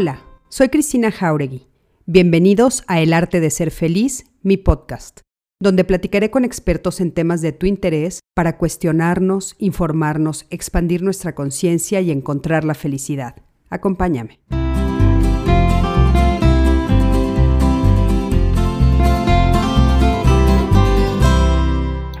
Hola, soy Cristina Jauregui. Bienvenidos a El Arte de Ser Feliz, mi podcast, donde platicaré con expertos en temas de tu interés para cuestionarnos, informarnos, expandir nuestra conciencia y encontrar la felicidad. Acompáñame.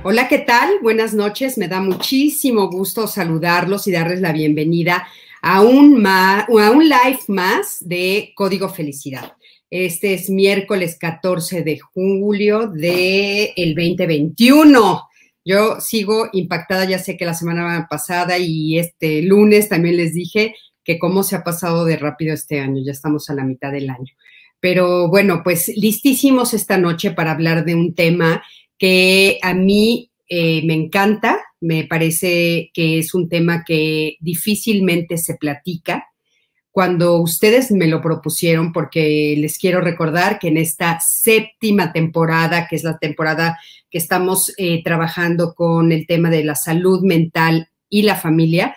Hola, ¿qué tal? Buenas noches. Me da muchísimo gusto saludarlos y darles la bienvenida a un, a un live más de Código Felicidad. Este es miércoles 14 de julio del el 2021. Yo sigo impactada, ya sé que la semana pasada y este lunes también les dije que cómo se ha pasado de rápido este año, ya estamos a la mitad del año. Pero bueno, pues listísimos esta noche para hablar de un tema que a mí eh, me encanta, me parece que es un tema que difícilmente se platica. Cuando ustedes me lo propusieron, porque les quiero recordar que en esta séptima temporada, que es la temporada que estamos eh, trabajando con el tema de la salud mental y la familia,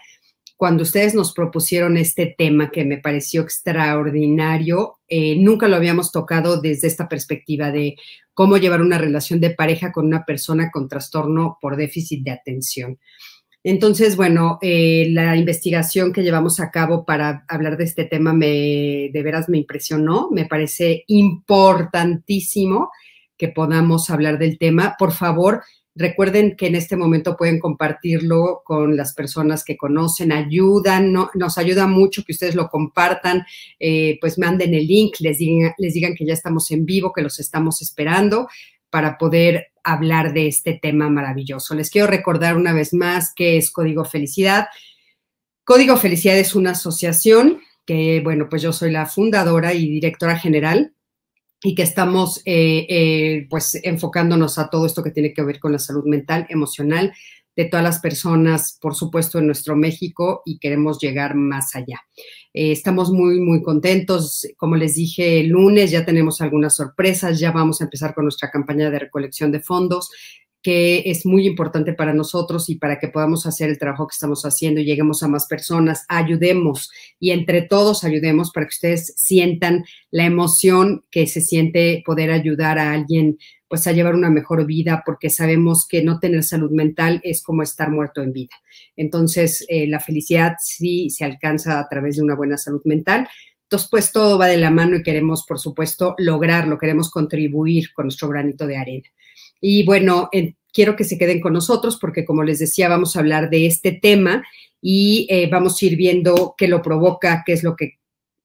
cuando ustedes nos propusieron este tema que me pareció extraordinario, eh, nunca lo habíamos tocado desde esta perspectiva de cómo llevar una relación de pareja con una persona con trastorno por déficit de atención. Entonces, bueno, eh, la investigación que llevamos a cabo para hablar de este tema me, de veras me impresionó, me parece importantísimo que podamos hablar del tema. Por favor, Recuerden que en este momento pueden compartirlo con las personas que conocen, ayudan, nos ayuda mucho que ustedes lo compartan, eh, pues manden el link, les digan, les digan que ya estamos en vivo, que los estamos esperando para poder hablar de este tema maravilloso. Les quiero recordar una vez más que es Código Felicidad. Código Felicidad es una asociación que, bueno, pues yo soy la fundadora y directora general y que estamos eh, eh, pues enfocándonos a todo esto que tiene que ver con la salud mental, emocional de todas las personas, por supuesto, en nuestro México y queremos llegar más allá. Eh, estamos muy, muy contentos. Como les dije el lunes, ya tenemos algunas sorpresas, ya vamos a empezar con nuestra campaña de recolección de fondos que es muy importante para nosotros y para que podamos hacer el trabajo que estamos haciendo y lleguemos a más personas, ayudemos y entre todos ayudemos para que ustedes sientan la emoción que se siente poder ayudar a alguien pues a llevar una mejor vida porque sabemos que no tener salud mental es como estar muerto en vida. Entonces, eh, la felicidad sí se alcanza a través de una buena salud mental. Entonces, pues todo va de la mano y queremos, por supuesto, lograrlo, queremos contribuir con nuestro granito de arena. Y bueno, quiero que se queden con nosotros porque, como les decía, vamos a hablar de este tema y eh, vamos a ir viendo qué lo provoca, qué es lo que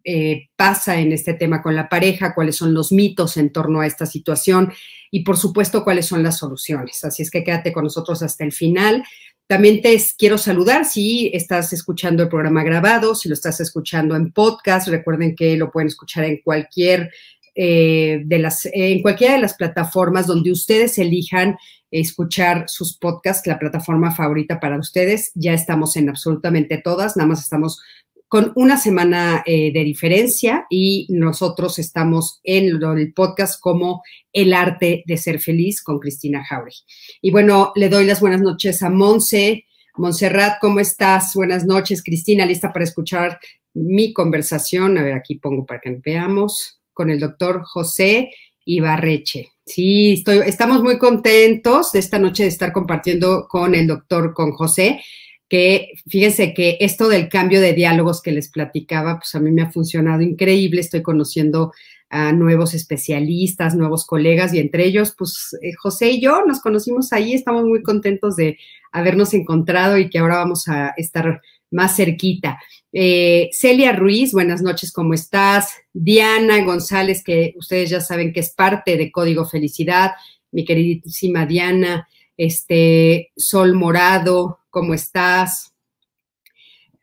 eh, pasa en este tema con la pareja, cuáles son los mitos en torno a esta situación y, por supuesto, cuáles son las soluciones. Así es que quédate con nosotros hasta el final. También te quiero saludar si estás escuchando el programa grabado, si lo estás escuchando en podcast. Recuerden que lo pueden escuchar en cualquier eh, de las, en cualquiera de las plataformas donde ustedes elijan escuchar sus podcasts, la plataforma favorita para ustedes. Ya estamos en absolutamente todas, nada más estamos con una semana eh, de diferencia y nosotros estamos en el podcast como El arte de ser feliz con Cristina Jauregui. Y bueno, le doy las buenas noches a Monse. Montserrat, ¿cómo estás? Buenas noches, Cristina, lista para escuchar mi conversación. A ver, aquí pongo para que veamos con el doctor José Ibarreche. Sí, estoy, estamos muy contentos de esta noche de estar compartiendo con el doctor, con José, que fíjense que esto del cambio de diálogos que les platicaba, pues a mí me ha funcionado increíble, estoy conociendo a nuevos especialistas, nuevos colegas y entre ellos, pues eh, José y yo nos conocimos ahí, estamos muy contentos de habernos encontrado y que ahora vamos a estar más cerquita. Eh, Celia Ruiz, buenas noches, ¿cómo estás? Diana González, que ustedes ya saben que es parte de Código Felicidad, mi queridísima Diana, este, Sol Morado, ¿cómo estás?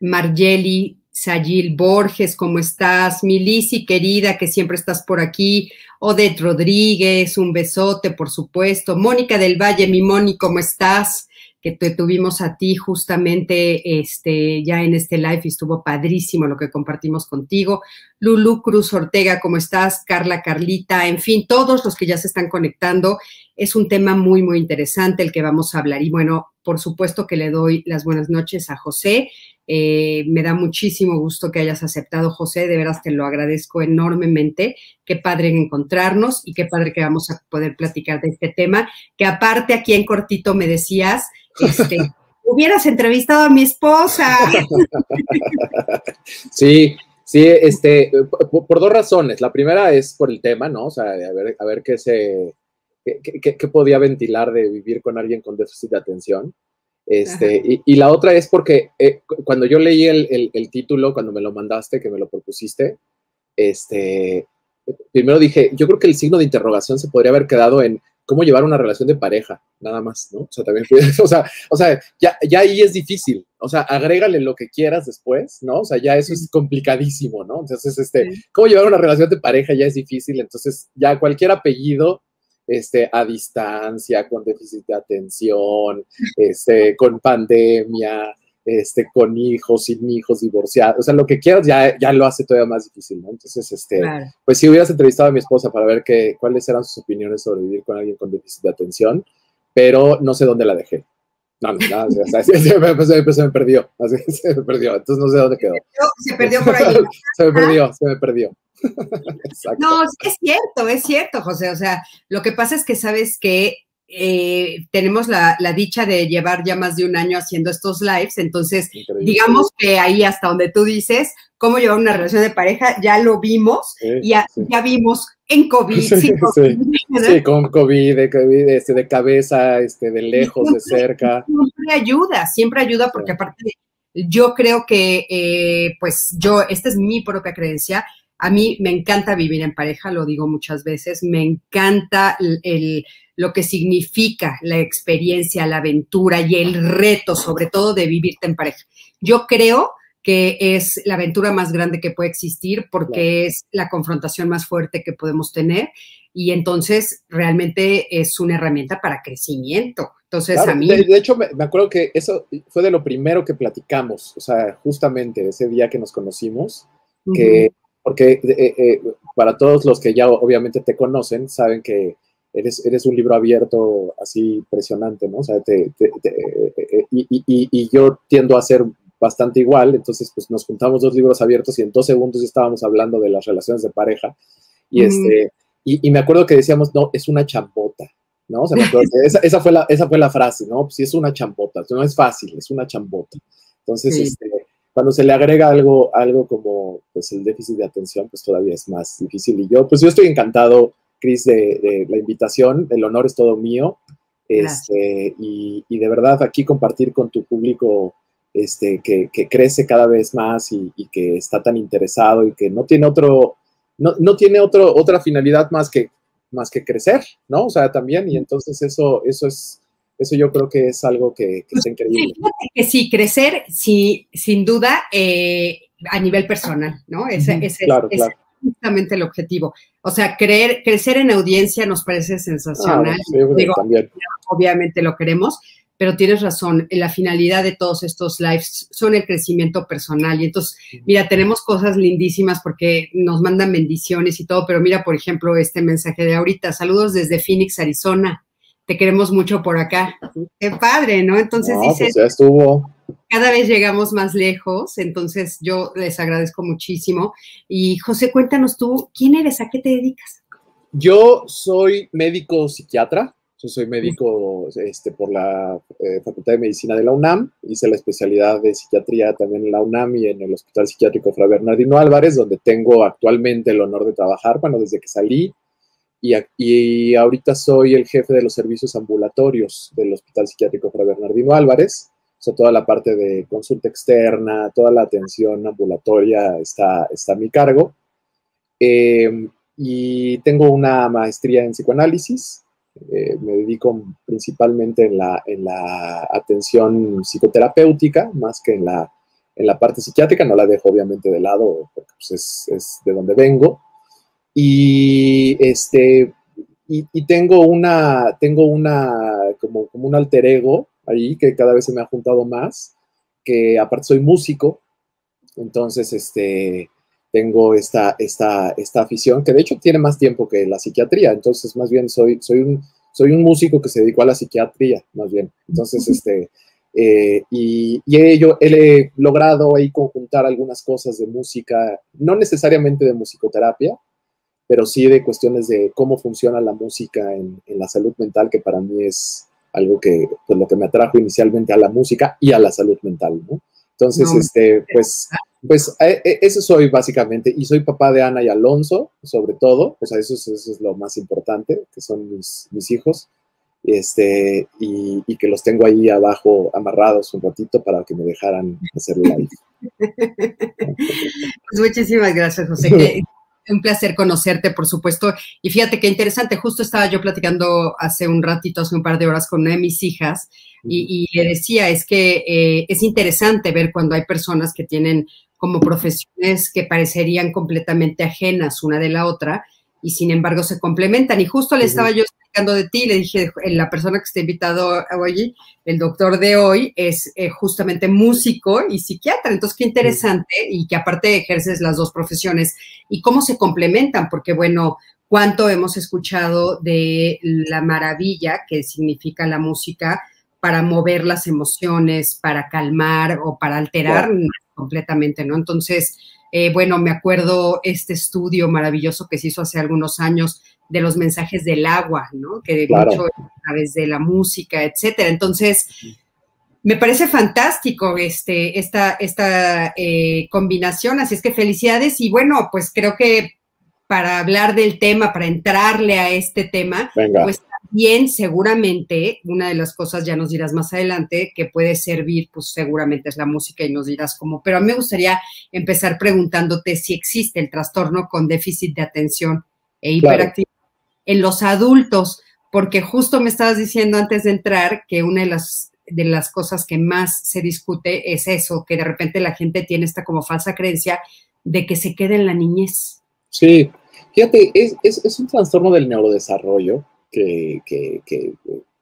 Margeli Sayil Borges, ¿cómo estás? Milisi, querida, que siempre estás por aquí. Odette Rodríguez, un besote, por supuesto. Mónica del Valle, mi Moni, ¿cómo estás? Que te tuvimos a ti justamente este, ya en este live y estuvo padrísimo lo que compartimos contigo. Lulu Cruz Ortega, ¿cómo estás? Carla Carlita, en fin, todos los que ya se están conectando. Es un tema muy, muy interesante el que vamos a hablar. Y bueno, por supuesto que le doy las buenas noches a José. Eh, me da muchísimo gusto que hayas aceptado, José. De veras te lo agradezco enormemente. Qué padre encontrarnos y qué padre que vamos a poder platicar de este tema. Que aparte aquí en cortito me decías, este, hubieras entrevistado a mi esposa. Sí, sí, este, por, dos razones. La primera es por el tema, ¿no? O sea, a ver, a ver qué se, qué, podía ventilar de vivir con alguien con déficit de atención. Este, y, la otra es porque eh, cuando yo leí el, el, título, cuando me lo mandaste, que me lo propusiste, este, primero dije, yo creo que el signo de interrogación se podría haber quedado en cómo llevar una relación de pareja, nada más, ¿no? O sea, también, o sea, o sea ya, ya ahí es difícil, o sea, agrégale lo que quieras después, ¿no? O sea, ya eso es complicadísimo, ¿no? Entonces, este, cómo llevar una relación de pareja ya es difícil, entonces ya cualquier apellido este, a distancia, con déficit de atención, este, con pandemia, este, con hijos, sin hijos, divorciados, o sea, lo que quieras ya, ya lo hace todavía más difícil, ¿no? Entonces, este, pues si hubieras entrevistado a mi esposa para ver qué, cuáles eran sus opiniones sobre vivir con alguien con déficit de atención, pero no sé dónde la dejé. No, no, no, se, me, se, me, perdió, se me perdió, entonces no sé dónde quedó. Se perdió por ahí. se me perdió, se me perdió. no, es cierto, es cierto, José. O sea, lo que pasa es que sabes que eh, tenemos la, dicha de llevar ya más de un año haciendo estos lives, entonces digamos que ahí hasta donde tú dices cómo llevar una relación de pareja, ya lo vimos, ya, ya vimos en COVID. Sí, con COVID, de, COVID este, de cabeza, este, de lejos, de cerca. Siempre ayuda, siempre ayuda porque aparte yo creo que, eh, pues yo, esta es mi propia creencia, a mí me encanta vivir en pareja, lo digo muchas veces, me encanta el, lo que significa la experiencia, la aventura y el reto, sobre todo de vivirte en pareja. Yo creo que es la aventura más grande que puede existir porque es la confrontación más fuerte que podemos tener y entonces realmente es una herramienta para crecimiento. Entonces a mí... De, hecho, me, acuerdo que eso fue de lo primero que platicamos, o sea, justamente ese día que nos conocimos, que porque eh, eh, para todos los que ya obviamente te conocen, saben que eres, eres un libro abierto así impresionante, ¿no? O sea, te, eh, y, yo tiendo a ser bastante igual, entonces pues nos juntamos dos libros abiertos y en dos segundos ya estábamos hablando de las relaciones de pareja. Y este y, me acuerdo que decíamos no es una champota no o sea, esa, esa, fue la esa fue la frase no pues sí es una champota no es fácil es una champota entonces este cuando se le agrega algo, algo como pues, el déficit de atención, pues todavía es más difícil. Y yo, pues yo estoy encantado, Cris, de, la invitación. El honor es todo mío. Este, y, de verdad aquí compartir con tu público este, que, crece cada vez más y, que está tan interesado y que no tiene otro, no, no, tiene otro, otra finalidad más que, más que crecer, ¿no? O sea, también, y entonces eso, eso es, eso yo creo que es algo que, que es increíble. Sí, que sí, crecer, sí, sin duda, eh, a nivel personal, ¿no? Ese, es justamente el objetivo. O sea, creer, crecer en audiencia nos parece sensacional. Ah, obviamente lo queremos, pero tienes razón, la finalidad de todos estos lives son el crecimiento personal. Y entonces, mira, tenemos cosas lindísimas porque nos mandan bendiciones y todo, pero mira, por ejemplo, este mensaje de ahorita, saludos desde Phoenix, Arizona te queremos mucho por acá. Qué padre, ¿no? Entonces dice. Pues ya estuvo. Cada vez llegamos más lejos, entonces yo les agradezco muchísimo. Y José, cuéntanos tú, ¿quién eres? ¿A qué te dedicas? Yo soy médico psiquiatra, yo soy médico este, por la eh, Facultad de Medicina de la UNAM, hice la especialidad de psiquiatría también en la UNAM y en el Hospital Psiquiátrico Fra Bernardino Álvarez, donde tengo actualmente el honor de trabajar, bueno, desde que salí y, ahorita soy el jefe de los servicios ambulatorios del Hospital Psiquiátrico Fra Bernardino Álvarez. O sea, toda la parte de consulta externa, toda la atención ambulatoria está, está a mi cargo. Eh, y tengo una maestría en psicoanálisis. Eh, me dedico principalmente en la, en la atención psicoterapéutica, más que en la, en la parte psiquiátrica. No la dejo obviamente de lado, porque pues, es, es de donde vengo. Y este, y, tengo una, tengo una, como, como un alter ego ahí que cada vez se me ha juntado más, que aparte soy músico, entonces este, tengo esta, esta, esta afición que de hecho tiene más tiempo que la psiquiatría, entonces más bien soy, soy, un, soy un músico que se dedicó a la psiquiatría, más bien. Entonces, este, eh, y, y yo he logrado ahí conjuntar algunas cosas de música, no necesariamente de musicoterapia, pero sí de cuestiones de cómo funciona la música en, en la salud mental, que para mí es algo que, pues lo que me atrajo inicialmente a la música y a la salud mental, ¿no? Entonces, este, pues, pues eh, eh, eso soy básicamente, y soy papá de Ana y Alonso, sobre todo, o sea, eso es, eso es lo más importante, que son mis, mis hijos, este, y, y, que los tengo ahí abajo amarrados un ratito para que me dejaran hacer live. pues muchísimas gracias, José. un placer conocerte, por supuesto. Y fíjate qué interesante, justo estaba yo platicando hace un ratito, hace un par de horas con una de mis hijas, y, le decía, es que eh, es interesante ver cuando hay personas que tienen como profesiones que parecerían completamente ajenas una de la otra, y sin embargo se complementan. Y justo le estaba yo de ti, le dije, la persona que está invitado hoy, el doctor de hoy, es eh, justamente músico y psiquiatra. Entonces, qué interesante y que aparte ejerces las dos profesiones y cómo se complementan, porque bueno, cuánto hemos escuchado de la maravilla que significa la música para mover las emociones, para calmar o para alterar completamente, ¿no? Entonces, eh, bueno, me acuerdo este estudio maravilloso que se hizo hace algunos años de los mensajes del agua, ¿no? Que de mucho a través de la música, etcétera. Entonces, me parece fantástico este, esta, esta eh, combinación, así es que felicidades y bueno, pues creo que para hablar del tema, para entrarle a este tema, pues también seguramente una de las cosas, ya nos dirás más adelante, que puede servir, pues seguramente es la música y nos dirás cómo, pero a mí me gustaría empezar preguntándote si existe el trastorno con déficit de atención e hiperactividad en los adultos, porque justo me estabas diciendo antes de entrar que una de las, de las cosas que más se discute es eso, que de repente la gente tiene esta como falsa creencia de que se quede en la niñez. Sí, fíjate, es, es, un trastorno del neurodesarrollo que,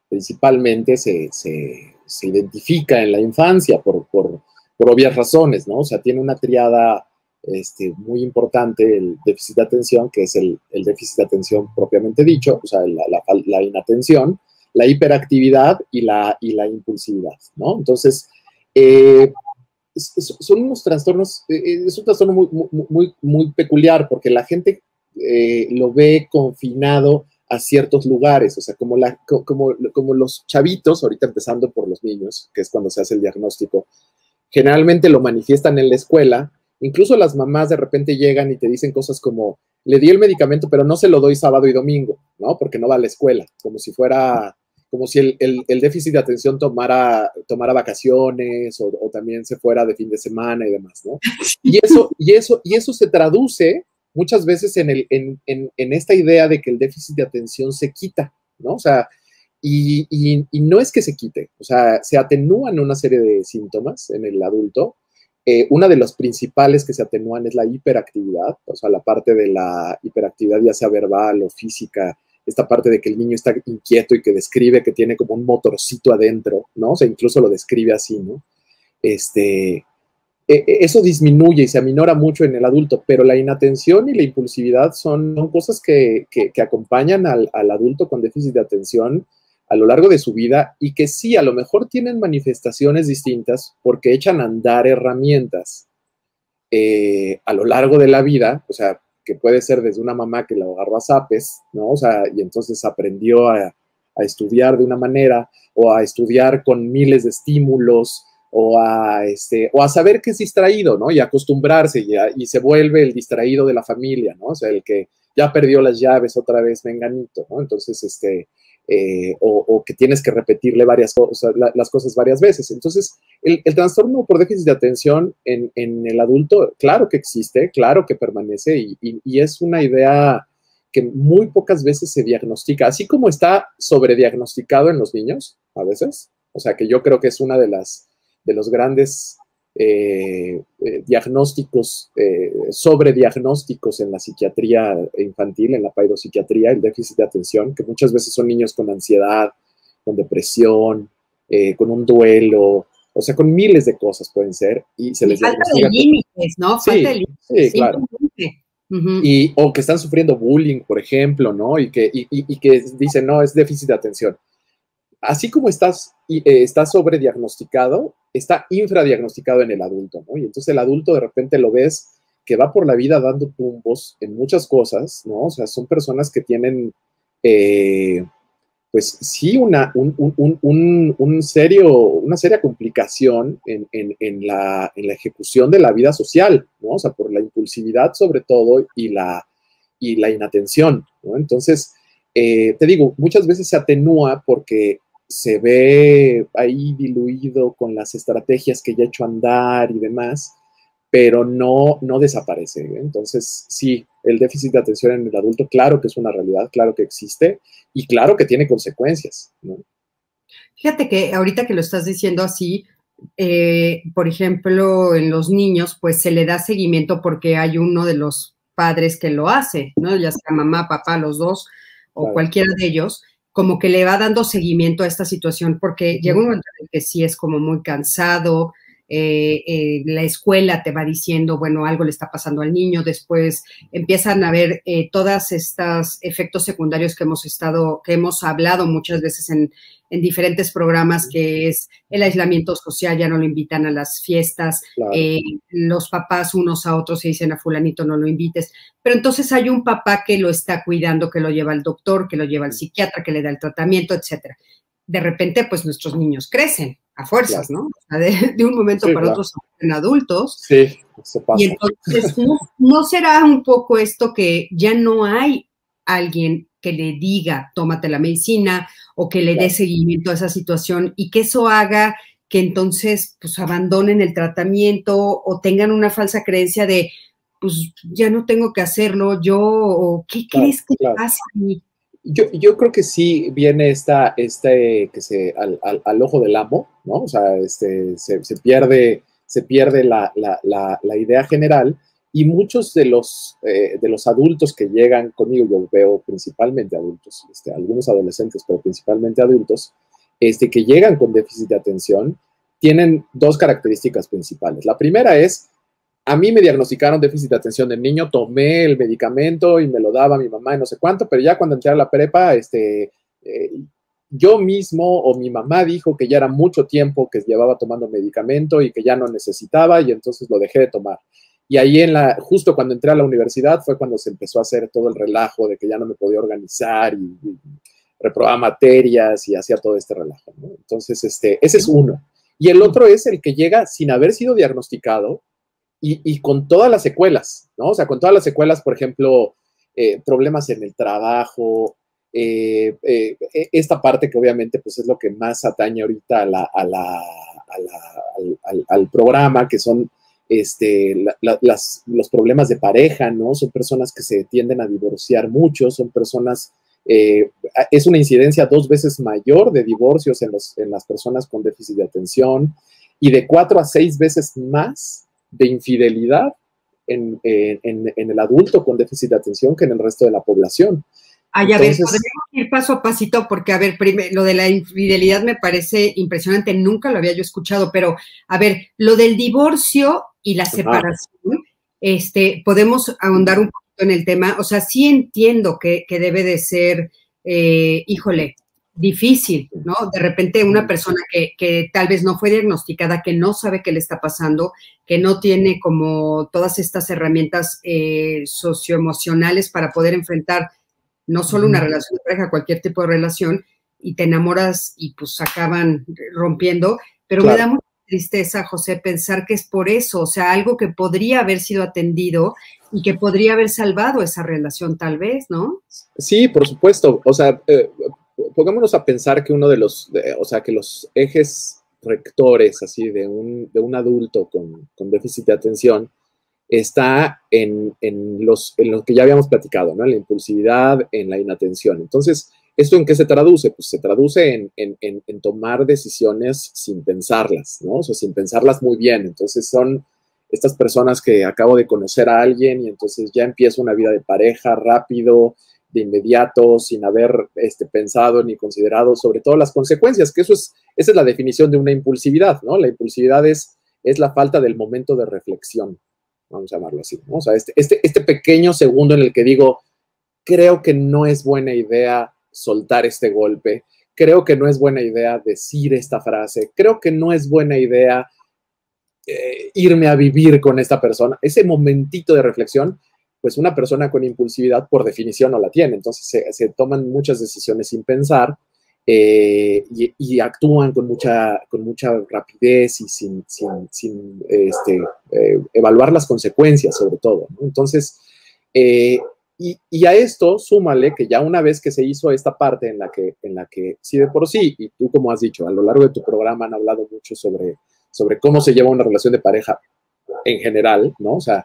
principalmente se, se, se, identifica en la infancia por, por, por obvias razones, ¿no? O sea, tiene una triada este, muy importante el déficit de atención, que es el, déficit de atención propiamente dicho, o sea, la, inatención, la hiperactividad y la, y la impulsividad, ¿no? Entonces, eh, son unos trastornos, eh, eh, es un trastorno muy, muy, muy peculiar porque la gente lo ve confinado a ciertos lugares, o sea, como, la, como, como los chavitos, ahorita empezando por los niños, que es cuando se hace el diagnóstico, generalmente lo manifiestan en la escuela, Incluso las mamás de repente llegan y te dicen cosas como, le di el medicamento, pero no se lo doy sábado y domingo, ¿no? Porque no va a la escuela, como si fuera, como si el, déficit de atención tomara, tomara vacaciones o, también se fuera de fin de semana y demás, ¿no? Y eso, y eso, y eso se traduce muchas veces en, el, en, en, esta idea de que el déficit de atención se quita, ¿no? O sea, y, y, no es que se quite, o sea, se atenúan una serie de síntomas en el adulto, eh, una de las principales que se atenúan es la hiperactividad, o sea, la parte de la hiperactividad ya sea verbal o física, esta parte de que el niño está inquieto y que describe que tiene como un motorcito adentro, ¿no? O sea, incluso lo describe así, ¿no? Este, e, e, eso disminuye y se aminora mucho en el adulto, pero la inatención y la impulsividad son, cosas que, acompañan al, adulto con déficit de atención a lo largo de su vida y que sí, a lo mejor tienen manifestaciones distintas porque echan a andar herramientas eh, a lo largo de la vida, o sea, que puede ser desde una mamá que la agarró a zapes, ¿no? O sea, y entonces aprendió a, estudiar de una manera o a estudiar con miles de estímulos o a, este, o a saber que es distraído, ¿no? Y acostumbrarse y, y se vuelve el distraído de la familia, ¿no? O sea, el que ya perdió las llaves otra vez, menganito, ¿no? Entonces, este, eh, o, que tienes que repetirle varias cosas, las cosas varias veces. Entonces, el, trastorno por déficit de atención en, el adulto, claro que existe, claro que permanece y, es una idea que muy pocas veces se diagnostica, así como está sobrediagnosticado en los niños a veces. O sea, que yo creo que es una de las de los grandes eh, eh, diagnósticos, eh, sobrediagnósticos en la psiquiatría infantil, en la paidopsiquiatría, el déficit de atención, que muchas veces son niños con ansiedad, con depresión, con un duelo, o sea, con miles de cosas pueden ser y se les falta de límites, ¿no? Falta de límites. Sí, claro. y, o que están sufriendo bullying, por ejemplo, ¿no? Y que, y, que dicen, no, es déficit de atención. Así como estás, eh, está sobrediagnosticado, está infradiagnosticado en el adulto, ¿no? Y entonces el adulto de repente lo ves que va por la vida dando tumbos en muchas cosas, ¿no? O sea, son personas que tienen, eh, pues sí, una, un, serio, una seria complicación en, la, ejecución de la vida social, ¿no? O sea, por la impulsividad sobre todo y la, y la inatención, ¿no? Entonces, eh, te digo, muchas veces se atenúa porque se ve ahí diluido con las estrategias que ya ha hecho andar y demás, pero no, no desaparece. ¿eh? Entonces, sí, el déficit de atención en el adulto, claro que es una realidad, claro que existe y claro que tiene consecuencias. Fíjate que ahorita que lo estás diciendo así, eh, por ejemplo, en los niños, pues se le da seguimiento porque hay uno de los padres que lo hace, ¿no? Ya sea mamá, papá, los dos o cualquiera de ellos, como que le va dando seguimiento a esta situación porque llega un momento en que sí es como muy cansado, eh, eh, la escuela te va diciendo, bueno, algo le está pasando al niño, después empiezan a ver eh, todos estos efectos secundarios que hemos estado, que hemos hablado muchas veces en, diferentes programas, que es el aislamiento social, ya no lo invitan a las fiestas, los papás unos a otros se dicen a fulanito no lo invites, pero entonces hay un papá que lo está cuidando, que lo lleva al doctor, que lo lleva al psiquiatra, que le da el tratamiento, etcétera. De repente, pues nuestros niños crecen a fuerzas, ¿no? de, un momento para otro son adultos. Sí, se pasa. Y entonces, ¿no, será un poco esto que ya no hay alguien que le diga, tómate la medicina o que le dé seguimiento a esa situación y que eso haga que entonces pues abandonen el tratamiento o tengan una falsa creencia de pues ya no tengo que hacerlo yo o qué crees que pasa yo, creo que sí viene esta, este, que se, al, ojo del amo, ¿no? O sea, este, se, pierde, se pierde la, idea general y muchos de los, eh, de los adultos que llegan conmigo, yo veo principalmente adultos, este, algunos adolescentes, pero principalmente adultos, este, que llegan con déficit de atención, tienen dos características principales. La primera es a mí me diagnosticaron déficit de atención del niño, tomé el medicamento y me lo daba mi mamá y no sé cuánto, pero ya cuando entré a la prepa, este, eh, yo mismo o mi mamá dijo que ya era mucho tiempo que llevaba tomando medicamento y que ya no necesitaba y entonces lo dejé de tomar. Y ahí en la, justo cuando entré a la universidad fue cuando se empezó a hacer todo el relajo de que ya no me podía organizar y, reprobaba materias y hacía todo este relajo. Entonces, este, ese es uno. Y el otro es el que llega sin haber sido diagnosticado, y, con todas las secuelas, ¿no? O sea, con todas las secuelas, por ejemplo, eh, problemas en el trabajo, eh, eh, e, esta parte que obviamente pues es lo que más atañe ahorita a la, al, programa, que son este, los problemas de pareja, ¿no? Son personas que se tienden a divorciar mucho, son personas, es una incidencia dos veces mayor de divorcios en, los, en las personas con déficit de atención y de cuatro a seis veces más de infidelidad en, el adulto con déficit de atención que en el resto de la población. Ay, a ver, podríamos ir paso a pasito porque, a ver, lo de la infidelidad me parece impresionante, nunca lo había yo escuchado, pero, a ver, lo del divorcio y la separación, este, podemos ahondar un poquito en el tema, o sea, sí entiendo que, debe de ser, eh, híjole, difícil, ¿no? De repente una persona que, tal vez no fue diagnosticada, que no sabe qué le está pasando, que no tiene como todas estas herramientas eh, socioemocionales para poder enfrentar no solo una relación de pareja, cualquier tipo de relación, y te enamoras y pues acaban rompiendo, pero me da mucha tristeza, José, pensar que es por eso, o sea, algo que podría haber sido atendido y que podría haber salvado esa relación tal vez, ¿no? Sí, por supuesto, o sea, eh, pongámonos a pensar que uno de los, o sea, que los ejes rectores así de un, de un adulto con, con, déficit de atención está en, en, los, en lo que ya habíamos platicado, ¿no? En la impulsividad, en la inatención. Entonces, ¿esto en qué se traduce? Pues se traduce en, en, en, tomar decisiones sin pensarlas, ¿no? O sin pensarlas muy bien. Entonces, son estas personas que acabo de conocer a alguien y entonces ya empiezo una vida de pareja rápido, de inmediato, sin haber este, pensado ni considerado sobre todo las consecuencias, que eso es, esa es la definición de una impulsividad, ¿no? La impulsividad es, es la falta del momento de reflexión, vamos a llamarlo así, ¿no? O sea, este, este, este pequeño segundo en el que digo, creo que no es buena idea soltar este golpe, creo que no es buena idea decir esta frase, creo que no es buena idea eh, irme a vivir con esta persona. Ese momentito de reflexión, pues una persona con impulsividad por definición no la tiene, entonces se, toman muchas decisiones sin pensar eh, y, actúan con mucha, con mucha rapidez y sin, sin, este, eh, evaluar las consecuencias sobre todo. Entonces, y, a esto súmale que ya una vez que se hizo esta parte en la que, en la que sí de por sí, y tú como has dicho, a lo largo de tu programa han hablado mucho sobre, sobre cómo se lleva una relación de pareja en general, ¿no? O sea,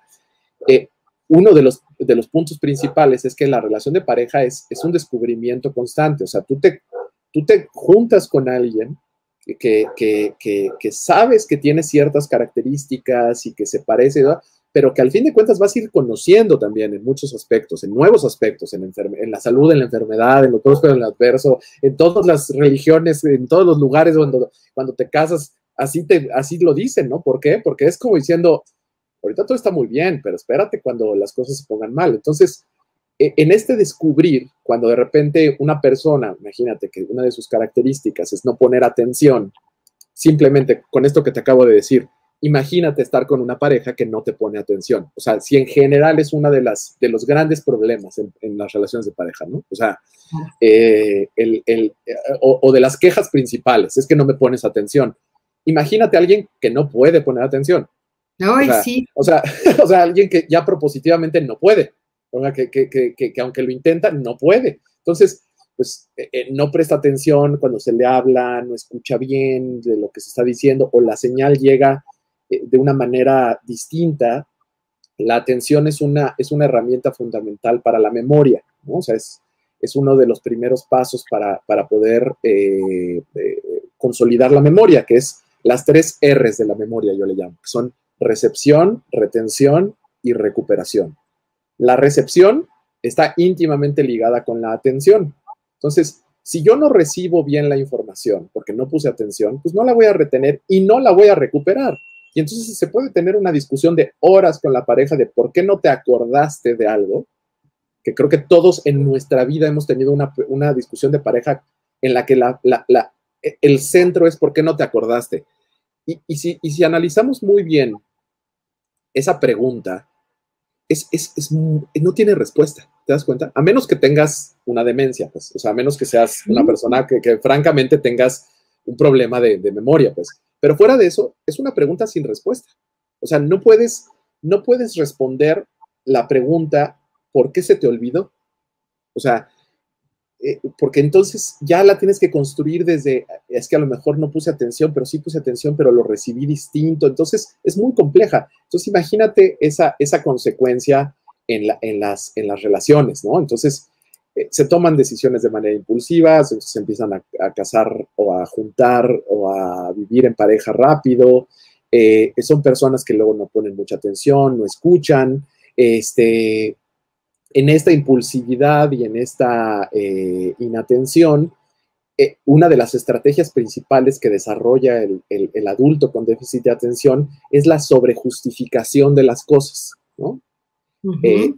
eh, uno de los, de los puntos principales es que la relación de pareja es, es un descubrimiento constante, o sea, tú te, tú te juntas con alguien que, que, que, que sabes que tiene ciertas características y que se parece, ¿no? pero que al fin de cuentas vas a ir conociendo también en muchos aspectos, en nuevos aspectos, en, en la salud, en la enfermedad, en lo próspero, en lo adverso, en todas las religiones, en todos los lugares cuando, cuando te casas, así, te, así lo dicen, ¿no? ¿Por qué? Porque es como diciendo, ahorita todo está muy bien, pero espérate cuando las cosas se pongan mal. Entonces, e, en este descubrir, cuando de repente una persona, imagínate que una de sus características es no poner atención, simplemente con esto que te acabo de decir, imagínate estar con una pareja que no te pone atención. O sea, si en general es uno de, las, de los grandes problemas en, las relaciones de pareja, ¿no? O sea, eh, el, el, eh, o, de las quejas principales, es que no me pones atención. Imagínate a alguien que no puede poner atención. Ay, o sea, sí. O sea, o sea, alguien que ya propositivamente no puede. O sea, que, que, que, que aunque lo intenta, no puede. Entonces, pues eh, no presta atención cuando se le habla, no escucha bien de lo que se está diciendo, o la señal llega eh, de una manera distinta, la atención es una, es una herramienta fundamental para la memoria, ¿no? O sea, es, es uno de los primeros pasos para, poder eh, eh, consolidar la memoria, que es las tres R's de la memoria, yo le llamo, que son recepción, retención y recuperación. La recepción está íntimamente ligada con la atención. Entonces, si yo no recibo bien la información porque no puse atención, pues no la voy a retener y no la voy a recuperar. Y entonces se puede tener una discusión de horas con la pareja de por qué no te acordaste de algo, que creo que todos en nuestra vida hemos tenido una, discusión de pareja en la que la, el centro es por qué no te acordaste. Y, si, si, analizamos muy bien esa pregunta, es, no tiene respuesta, ¿te das cuenta? A menos que tengas una demencia, pues, o sea, a menos que seas una persona que, francamente tengas un problema de, de memoria, pues. Pero fuera de eso, es una pregunta sin respuesta. O sea, no puedes, no puedes responder la pregunta ¿por qué se te olvidó? O sea, eh, porque entonces ya la tienes que construir desde, es que a lo mejor no puse atención, pero sí puse atención, pero lo recibí distinto. Entonces es muy compleja. Entonces imagínate esa, esa consecuencia en, la, en, las, en las relaciones, ¿no? Entonces, eh, se toman decisiones de manera impulsiva, se, empiezan a, casar o a juntar o a vivir en pareja rápido. Eh, son personas que luego no ponen mucha atención, no escuchan. Este, en esta impulsividad y en esta eh, inatención, una de las estrategias principales que desarrolla el, adulto con déficit de atención es la sobrejustificación de las cosas, ¿no?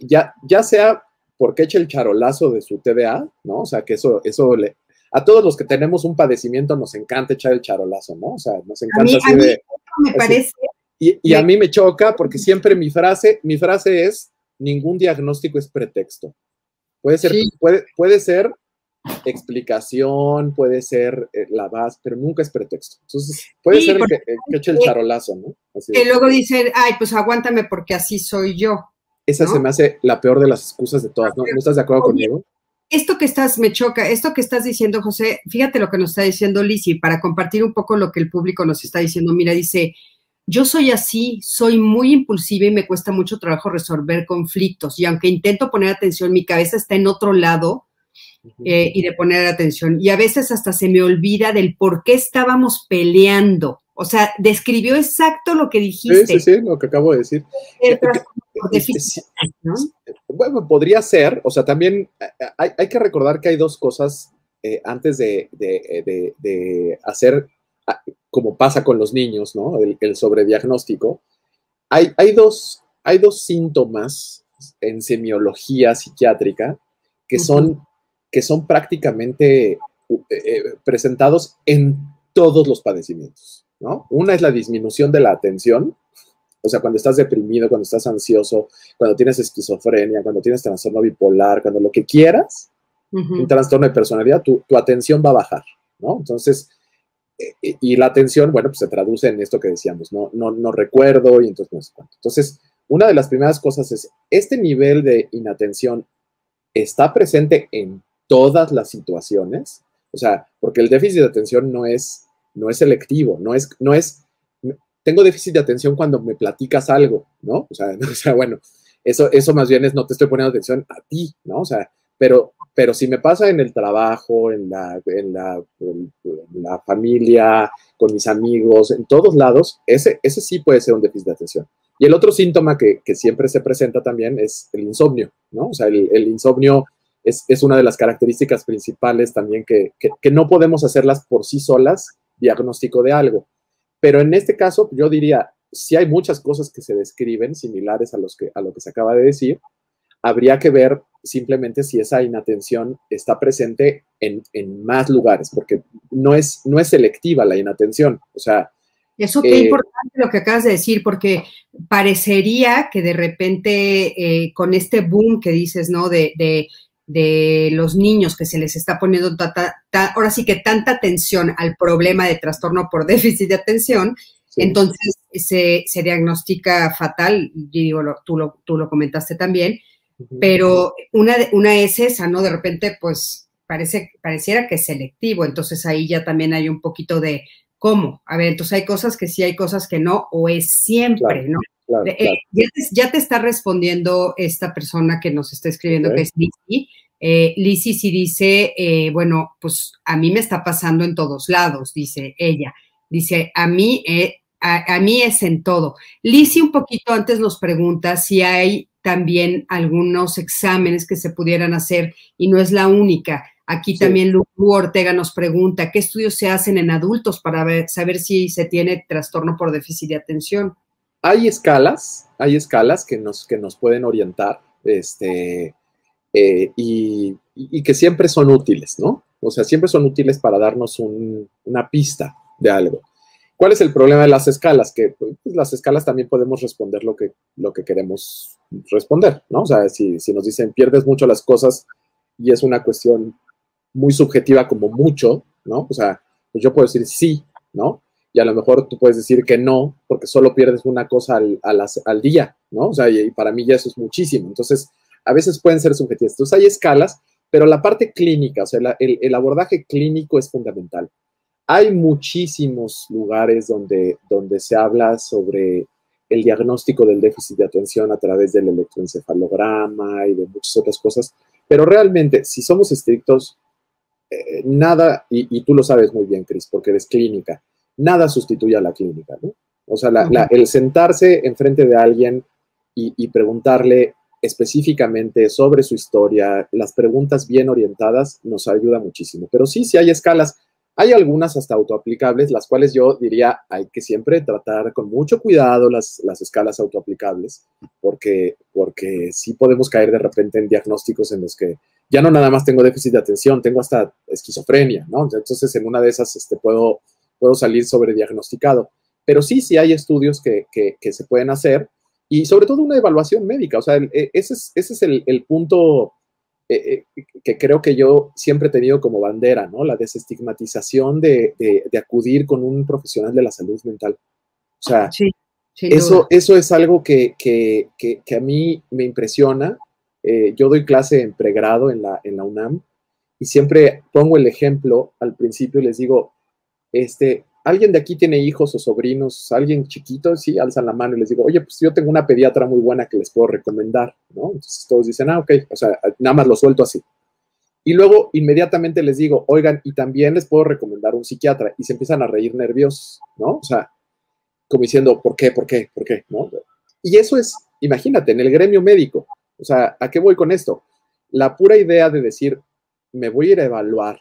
ya, ya sea porque echa el charolazo de su TDA, ¿no? O sea, que eso, eso le, a todos los que tenemos un padecimiento nos encanta echar el charolazo, ¿no? O sea, nos encanta así de... Me parece. Y, a mí me choca porque siempre mi frase, mi frase es, ningún diagnóstico es pretexto. Puede ser, puede, puede ser explicación, puede ser eh, la base, pero nunca es pretexto. Entonces, puede ser que, eche el charolazo, ¿no? y luego dicen, ay, pues aguántame porque así soy yo. Esa se me hace la peor de las excusas de todas, ¿no? ¿No estás de acuerdo conmigo? Esto que estás, me choca, esto que estás diciendo, José, fíjate lo que nos está diciendo Lizzy, para compartir un poco lo que el público nos está diciendo. Mira, dice, yo soy así, soy muy impulsiva y me cuesta mucho trabajo resolver conflictos. Y aunque intento poner atención, mi cabeza está en otro lado eh, y de poner atención. Y a veces hasta se me olvida del por qué estábamos peleando. O sea, describió exacto lo que dijiste. Sí, sí, sí, lo que acabo de decir. Bueno, podría ser, o sea, también hay, que recordar que hay dos cosas eh, antes de, hacer, como pasa con los niños, ¿no? El, el sobrediagnóstico. Hay, hay, dos, hay dos síntomas en semiología psiquiátrica que son, que son prácticamente eh, eh, presentados en todos los padecimientos, ¿no? Una es la disminución de la atención, o sea, cuando estás deprimido, cuando estás ansioso, cuando tienes esquizofrenia, cuando tienes trastorno bipolar, cuando lo que quieras, un trastorno de personalidad, tu, tu, atención va a bajar, ¿no? Entonces, y la atención, bueno, pues se traduce en esto que decíamos, no, no, no recuerdo y entonces no sé cuánto. Entonces, una de las primeras cosas es, este nivel de inatención está presente en todas las situaciones, o sea, porque el déficit de atención no es, no es selectivo, no es, no es, tengo déficit de atención cuando me platicas algo, ¿no? O sea, o sea bueno, eso, eso más bien es no te estoy poniendo atención a ti, ¿no? O sea, pero, pero si me pasa en el trabajo, en la, en la, la familia, con mis amigos, en todos lados, ese, ese sí puede ser un déficit de atención. Y el otro síntoma que, siempre se presenta también es el insomnio, ¿no? O sea, el, insomnio es, una de las características principales también que, no podemos hacerlas por sí solas, diagnóstico de algo. Pero en este caso, yo diría, si hay muchas cosas que se describen similares a, los que, a lo que se acaba de decir, habría que ver simplemente si esa inatención está presente en, en, más lugares, porque no es, no es selectiva la inatención. O sea, eso qué eh, importante lo que acabas de decir, porque parecería que de repente eh, con este boom que dices, ¿no? De, los niños que se les está poniendo, ahora sí que tanta atención al problema de trastorno por déficit de atención, entonces se, diagnostica fatal, digo, tú, lo, tú lo comentaste también, pero una, una es esa, ¿no? De repente, pues parece, pareciera que es selectivo, entonces ahí ya también hay un poquito de ¿Cómo? A ver, entonces hay cosas que sí, hay cosas que no, o es siempre, ¿no? Eh, ya, te, está respondiendo esta persona que nos está escribiendo, que es Lizzie. Eh, Lizzie sí dice, eh, bueno, pues a mí me está pasando en todos lados, dice ella. Dice, a mí, a, a, mí es en todo. Lizzie un poquito antes nos pregunta si hay también algunos exámenes que se pudieran hacer y no es la única. Aquí también Lu Ortega nos pregunta, ¿qué estudios se hacen en adultos para saber si se tiene trastorno por déficit de atención? Hay escalas, hay escalas que nos, que nos pueden orientar este, eh, y, que siempre son útiles, ¿no? O sea, siempre son útiles para darnos una pista de algo. ¿Cuál es el problema de las escalas? Que pues, las escalas también podemos responder lo que, lo que queremos responder, ¿no? O sea, si, si nos dicen pierdes mucho las cosas y es una cuestión muy subjetiva como mucho, ¿no? O sea, pues yo puedo decir sí, ¿no? Y a lo mejor tú puedes decir que no, porque solo pierdes una cosa al, al, día, ¿no? O sea, y, para mí ya eso es muchísimo. Entonces, a veces pueden ser subjetivas. Entonces, hay escalas, pero la parte clínica, o sea, el, el, abordaje clínico es fundamental. Hay muchísimos lugares donde, donde se habla sobre el diagnóstico del déficit de atención a través del electroencefalograma y de muchas otras cosas, pero realmente, si somos estrictos, eh, nada, y, tú lo sabes muy bien, Cris, porque eres clínica, nada sustituye a la clínica, ¿no? O sea, el sentarse enfrente de alguien y, preguntarle específicamente sobre su historia, las preguntas bien orientadas nos ayuda muchísimo. Pero sí, sí hay escalas. Hay algunas hasta autoaplicables, las cuales yo diría hay que siempre tratar con mucho cuidado las, las escalas autoaplicables, porque, porque sí podemos caer de repente en diagnósticos en los que ya no nada más tengo déficit de atención, tengo hasta esquizofrenia, ¿no? Entonces, en una de esas este, puedo, puedo salir diagnosticado. Pero sí, sí hay estudios que, se pueden hacer y sobre todo una evaluación médica. O sea, e, ese es, ese es el, punto eh, eh, que creo que yo siempre he tenido como bandera, ¿no? La desestigmatización de, acudir con un profesional de la salud mental. O sea, eso, eso es algo que, que, a mí me impresiona eh, yo doy clase en pregrado en la, en la UNAM y siempre pongo el ejemplo al principio, les digo, este, ¿alguien de aquí tiene hijos o sobrinos? ¿Alguien chiquito? Sí, alzan la mano y les digo, oye, pues yo tengo una pediatra muy buena que les puedo recomendar, ¿no? Entonces todos dicen, ah, ok, o sea, nada más lo suelto así. Y luego inmediatamente les digo, oigan, y también les puedo recomendar un psiquiatra. Y se empiezan a reír nerviosos, ¿no? O sea, como diciendo, ¿por qué? ¿Por qué? ¿Por qué? ¿No? Y eso es, imagínate, en el gremio médico, o sea, ¿a qué voy con esto? La pura idea de decir, me voy a ir a evaluar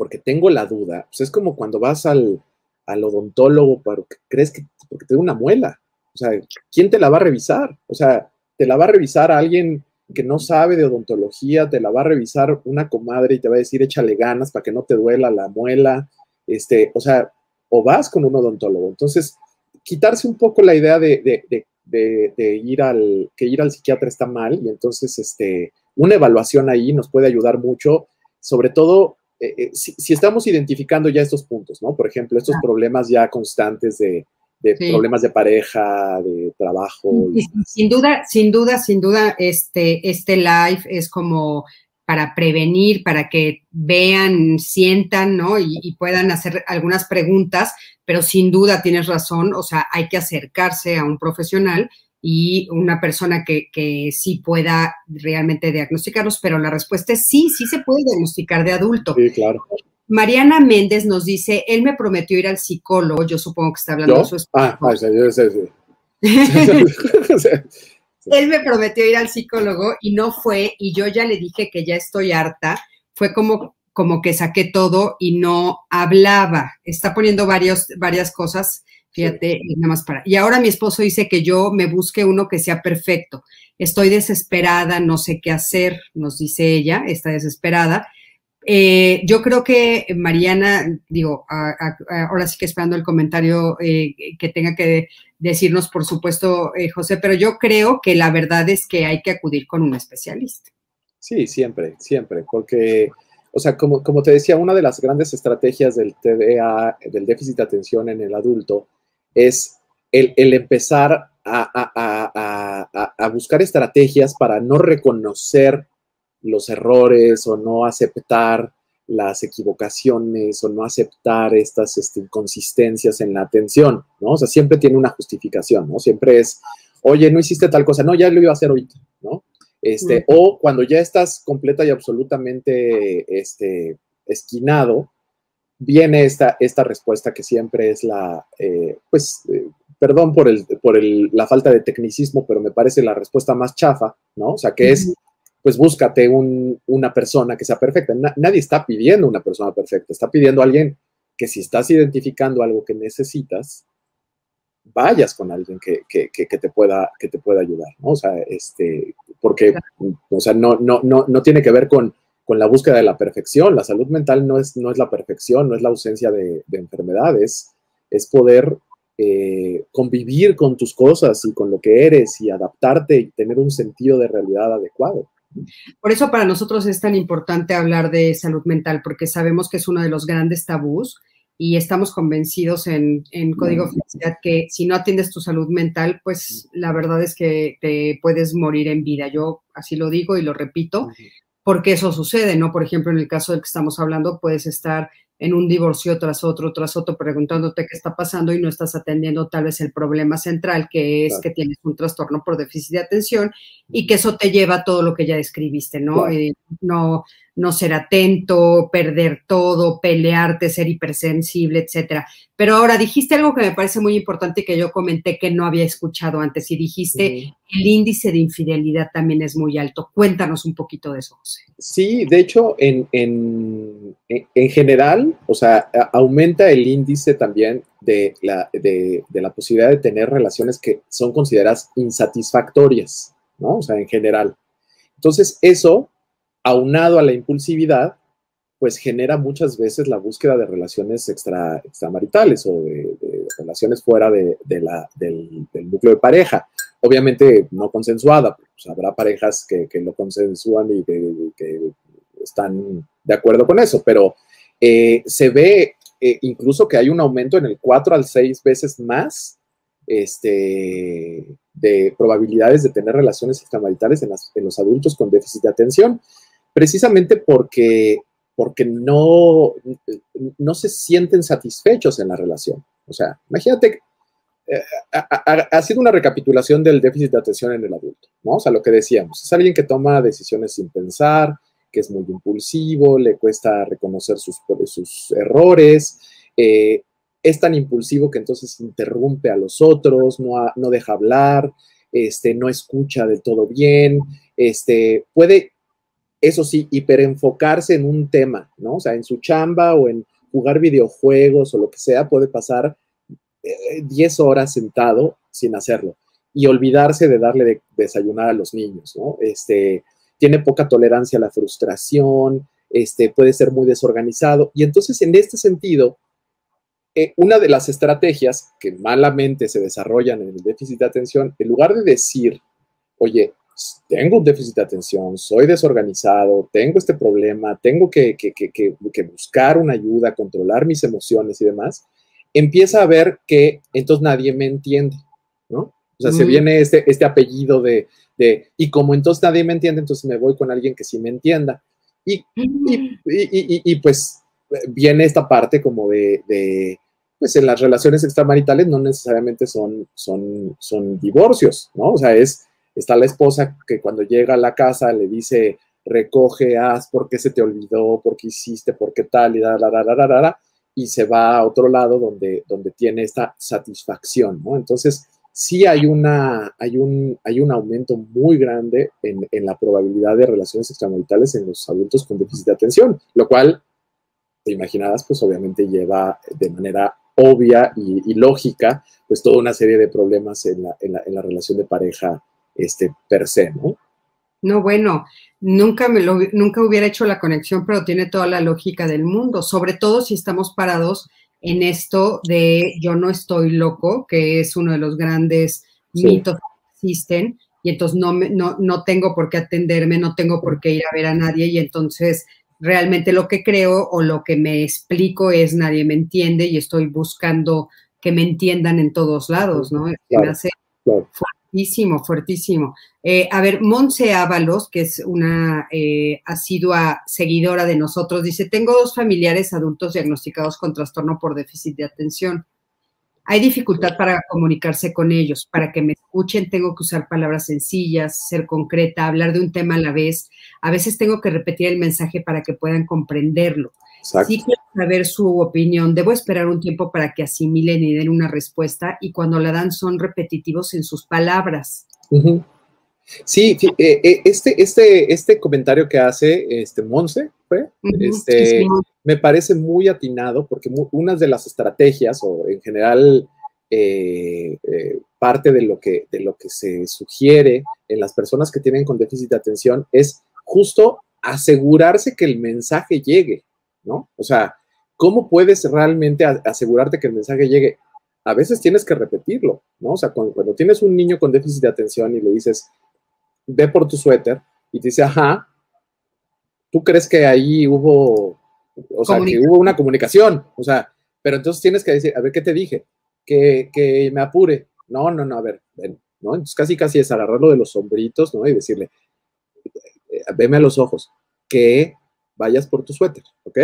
porque tengo la duda, pues es como cuando vas al, odontólogo porque crees que porque te da una muela, O sea, ¿quién te la va a revisar? O sea, te la va a revisar alguien que no sabe de odontología, te la va a revisar una comadre y te va a decir échale ganas para que no te duela la muela, este, o sea, o vas con un odontólogo. Entonces, quitarse un poco la idea de, ir al, que ir al psiquiatra está mal y entonces, este, una evaluación ahí nos puede ayudar mucho, sobre todo eh, eh, si, estamos identificando ya estos puntos, ¿no? Por ejemplo, estos problemas ya constantes de, problemas de pareja, de trabajo. sin duda, sin duda, sin duda, este, este live es como para prevenir, para que vean, sientan, ¿no? Y, puedan hacer algunas preguntas, pero sin duda tienes razón, o sea, hay que acercarse a un profesional y una persona que, que, sí pueda realmente diagnosticarlos, pero la respuesta es sí, sí se puede diagnosticar de adulto. Sí, claro. Mariana Méndez nos dice, él me prometió ir al psicólogo, yo supongo que está hablando de su esposo. Ah, yo sé, sí. él me prometió ir al psicólogo y no fue, y yo ya le dije que ya estoy harta. Fue como, como que saqué todo y no hablaba. Está poniendo varios, varias cosas, fíjate, nada más para. Y ahora mi esposo dice que yo me busque uno que sea perfecto. Estoy desesperada, no sé qué hacer, nos dice ella, está desesperada eh, yo creo que Mariana, digo, ahora sí que esperando el comentario eh, que tenga que decirnos, por supuesto, eh, José, pero yo creo que la verdad es que hay que acudir con un especialista. Sí, siempre, siempre, porque, o sea, como, como te decía, una de las grandes estrategias del TDA, del déficit de atención en el adulto, es el, empezar a buscar estrategias para no reconocer los errores o no aceptar las equivocaciones o no aceptar estas este, inconsistencias en la atención, ¿no? O sea, siempre tiene una justificación, ¿no? Siempre es, oye, no hiciste tal cosa, no, ya lo iba a hacer ahorita, ¿no? Este, O cuando ya estás completa y absolutamente este, esquinado, viene esta, esta respuesta que siempre es la, eh, pues, eh, perdón por, el, por el, la falta de tecnicismo, pero me parece la respuesta más chafa, ¿no? O sea, que es, pues búscate una persona que sea perfecta. nadie está pidiendo una persona perfecta, está pidiendo a alguien que si estás identificando algo que necesitas, vayas con alguien que, te, pueda, que te pueda ayudar, ¿no? O sea, este, porque, o sea, no, no, no, no tiene que ver con, con la búsqueda de la perfección. La salud mental no es, no es la perfección, no es la ausencia de, enfermedades, es poder eh, convivir con tus cosas y con lo que eres y adaptarte y tener un sentido de realidad adecuado. Por eso para nosotros es tan importante hablar de salud mental, porque sabemos que es uno de los grandes tabús y estamos convencidos en, Código Felicidad que si no atiendes tu salud mental, pues la verdad es que te puedes morir en vida. Yo así lo digo y lo repito, porque eso sucede, ¿no? Por ejemplo, en el caso del que estamos hablando, puedes estar en un divorcio tras otro, tras otro, preguntándote qué está pasando y no estás atendiendo tal vez el problema central, que es que tienes un trastorno por déficit de atención y que eso te lleva a todo lo que ya describiste, ¿no? Eh, no, no ser atento, perder todo, pelearte, ser hipersensible, etcétera. Pero ahora dijiste algo que me parece muy importante que yo comenté que no había escuchado antes y dijiste el índice de infidelidad también es muy alto. Cuéntanos un poquito de eso, José. Sí, de hecho, en, en, en general, o sea, aumenta el índice también de la, de, la posibilidad de tener relaciones que son consideradas insatisfactorias, ¿no? O sea, en general. Entonces, eso aunado a la impulsividad, pues genera muchas veces la búsqueda de relaciones extra, extramaritales o de, relaciones fuera la, del, núcleo de pareja. Obviamente no consensuada, pues habrá parejas que, lo consensúan y que, están de acuerdo con eso, pero eh, se ve eh, incluso que hay un aumento en el 4 al 6 veces más este, de probabilidades de tener relaciones extramaritales en, en los adultos con déficit de atención precisamente porque, porque no, no se sienten satisfechos en la relación. O sea, imagínate, eh, ha, sido una recapitulación del déficit de atención en el adulto, ¿no? O sea, lo que decíamos, es alguien que toma decisiones sin pensar, que es muy impulsivo, le cuesta reconocer sus, sus errores, eh, es tan impulsivo que entonces interrumpe a los otros, no, no deja hablar, este, no escucha del todo bien, este, puede eso sí, hiperenfocarse en un tema, ¿no? O sea, en su chamba o en jugar videojuegos o lo que sea, puede pasar 10 eh, horas sentado sin hacerlo y olvidarse de darle de desayunar a los niños, ¿no? Este, tiene poca tolerancia a la frustración, este, puede ser muy desorganizado. Y entonces, en este sentido, eh, una de las estrategias que malamente se desarrollan en el déficit de atención, en lugar de decir, oye, tengo un déficit de atención, soy desorganizado, tengo este problema, tengo que, que, buscar una ayuda, controlar mis emociones y demás, empieza a ver que entonces nadie me entiende, ¿no? O sea, se viene este, este apellido de, de, y como entonces nadie me entiende, entonces me voy con alguien que sí me entienda. Y, y, y, y pues viene esta parte como de, de, pues en las relaciones extramaritales no necesariamente son, son, son divorcios, ¿no? O sea, es, está la esposa que cuando llega a la casa le dice, recoge, haz, ¿por qué se te olvidó? ¿Por qué hiciste? ¿Por qué tal? Y, da, da, da, da, da, y se va a otro lado donde, donde tiene esta satisfacción, ¿no? Entonces, sí hay, una, hay, un, hay un aumento muy grande en, en la probabilidad de relaciones extramaritales en los adultos con déficit de atención, lo cual, te imaginarás, pues obviamente lleva de manera obvia y, lógica, pues toda una serie de problemas en la, en la, en la relación de pareja este, per se, ¿no? No, bueno, nunca, me lo, nunca hubiera hecho la conexión, pero tiene toda la lógica del mundo, sobre todo si estamos parados en esto de yo no estoy loco, que es uno de los grandes mitos que existen, y entonces no, no, no tengo por qué atenderme, no tengo por qué ir a ver a nadie, y entonces realmente lo que creo o lo que me explico es nadie me entiende y estoy buscando que me entiendan en todos lados, ¿no? me hace fuertísimo, fuertísimo. Eh, a ver, Monse Ábalos, que es una eh, asidua seguidora de nosotros, dice, tengo dos familiares adultos diagnosticados con trastorno por déficit de atención. Hay dificultad para comunicarse con ellos. Para que me escuchen tengo que usar palabras sencillas, ser concreta, hablar de un tema a la vez. A veces tengo que repetir el mensaje para que puedan comprenderlo. Sí quiero saber su opinión. Debo esperar un tiempo para que asimilen y den una respuesta y cuando la dan son repetitivos en sus palabras. Sí, eh, eh, este, este, este comentario que hace este Monse, este, me parece muy atinado porque una de las estrategias o en general eh, parte de lo, que, de lo que se sugiere en las personas que tienen con déficit de atención es justo asegurarse que el mensaje llegue, ¿no? O sea, ¿cómo puedes realmente asegurarte que el mensaje llegue? A veces tienes que repetirlo, ¿no? O sea, cuando tienes un niño con déficit de atención y le dices, ve por tu suéter y te dice, ajá, tú crees que ahí hubo, o sea, que hubo una comunicación, o sea, pero entonces tienes que decir, a ver, ¿qué te dije? Que, que me apure. No, no, no, a ver, ven, ¿no? Entonces casi, casi es agarrarlo de los sombritos, ¿no? Y decirle, veme a los ojos, que vayas por tu suéter, ¿ok?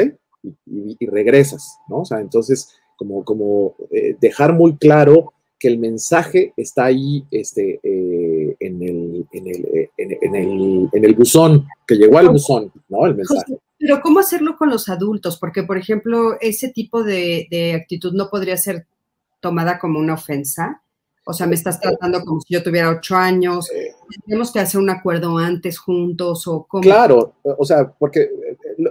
Y, regresas, ¿no? O sea, entonces, como, como eh, dejar muy claro que el mensaje está ahí este, eh, en, el, en, el, eh, en, el, en, el, buzón, que llegó al buzón, ¿no? El mensaje. Pero ¿cómo hacerlo con los adultos? Porque, por ejemplo, ese tipo de, de actitud no podría ser tomada como una ofensa. O sea, me estás tratando como si yo tuviera ocho años. Eh. Tenemos que hacer un acuerdo antes juntos o cómo. Claro, o sea, porque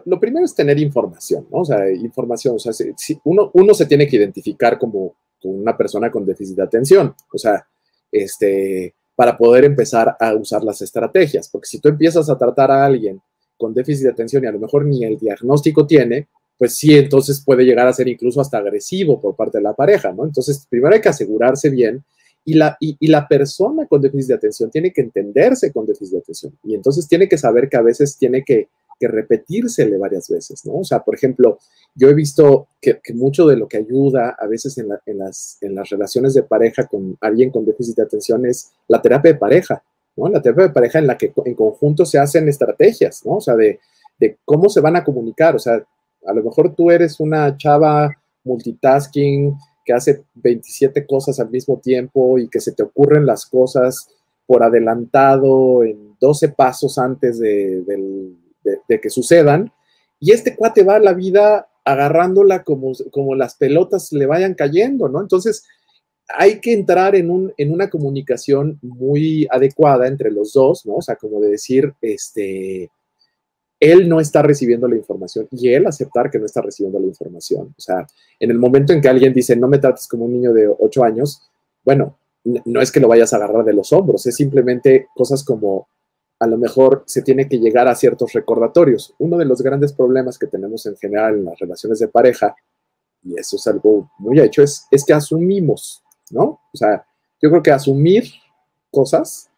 lo, primero es tener información, ¿no? O sea, información. O sea, si, uno, uno se tiene que identificar como una persona con déficit de atención. O sea, este, para poder empezar a usar las estrategias. Porque si tú empiezas a tratar a alguien con déficit de atención y a lo mejor ni el diagnóstico tiene, pues sí, entonces puede llegar a ser incluso hasta agresivo por parte de la pareja, ¿no? Entonces, primero hay que asegurarse bien y la, y, la persona con déficit de atención tiene que entenderse con déficit de atención y entonces tiene que saber que a veces tiene que que repetírsele varias veces, ¿no? O sea, por ejemplo, yo he visto que, mucho de lo que ayuda a veces en, las, en las relaciones de pareja con alguien con déficit de atención es la terapia de pareja, ¿no? La terapia de pareja en la que en conjunto se hacen estrategias, ¿no? O sea, de, de cómo se van a comunicar, o sea, a lo mejor tú eres una chava multitasking que hace 27 cosas al mismo tiempo y que se te ocurren las cosas por adelantado en 12 pasos antes de, que sucedan. Y este cuate va a la vida agarrándola como, como las pelotas le vayan cayendo, ¿no? Entonces, hay que entrar en, un, en una comunicación muy adecuada entre los dos, ¿no? O sea, como de decir, este, él no está recibiendo la información y él aceptar que no está recibiendo la información. O sea, en el momento en que alguien dice, no me trates como un niño de 8 años, bueno, no es que lo vayas a agarrar de los hombros, es simplemente cosas como a lo mejor se tiene que llegar a ciertos recordatorios. Uno de los grandes problemas que tenemos en general en las relaciones de pareja, y eso es algo muy hecho, es, es que asumimos, ¿no? O sea, yo creo que asumir cosas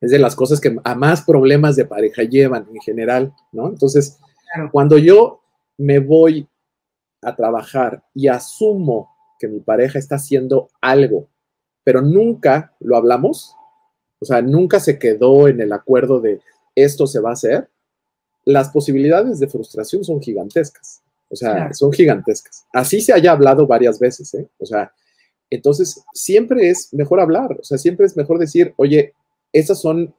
es de las cosas que a más problemas de pareja llevan en general, ¿no? Entonces, cuando yo me voy a trabajar y asumo que mi pareja está haciendo algo, pero nunca lo hablamos, o sea, nunca se quedó en el acuerdo de esto se va a hacer, las posibilidades de frustración son gigantescas. O sea, son gigantescas. Así se haya hablado varias veces, ¿eh? O sea, entonces siempre es mejor hablar, o sea, siempre es mejor decir, oye, esas son,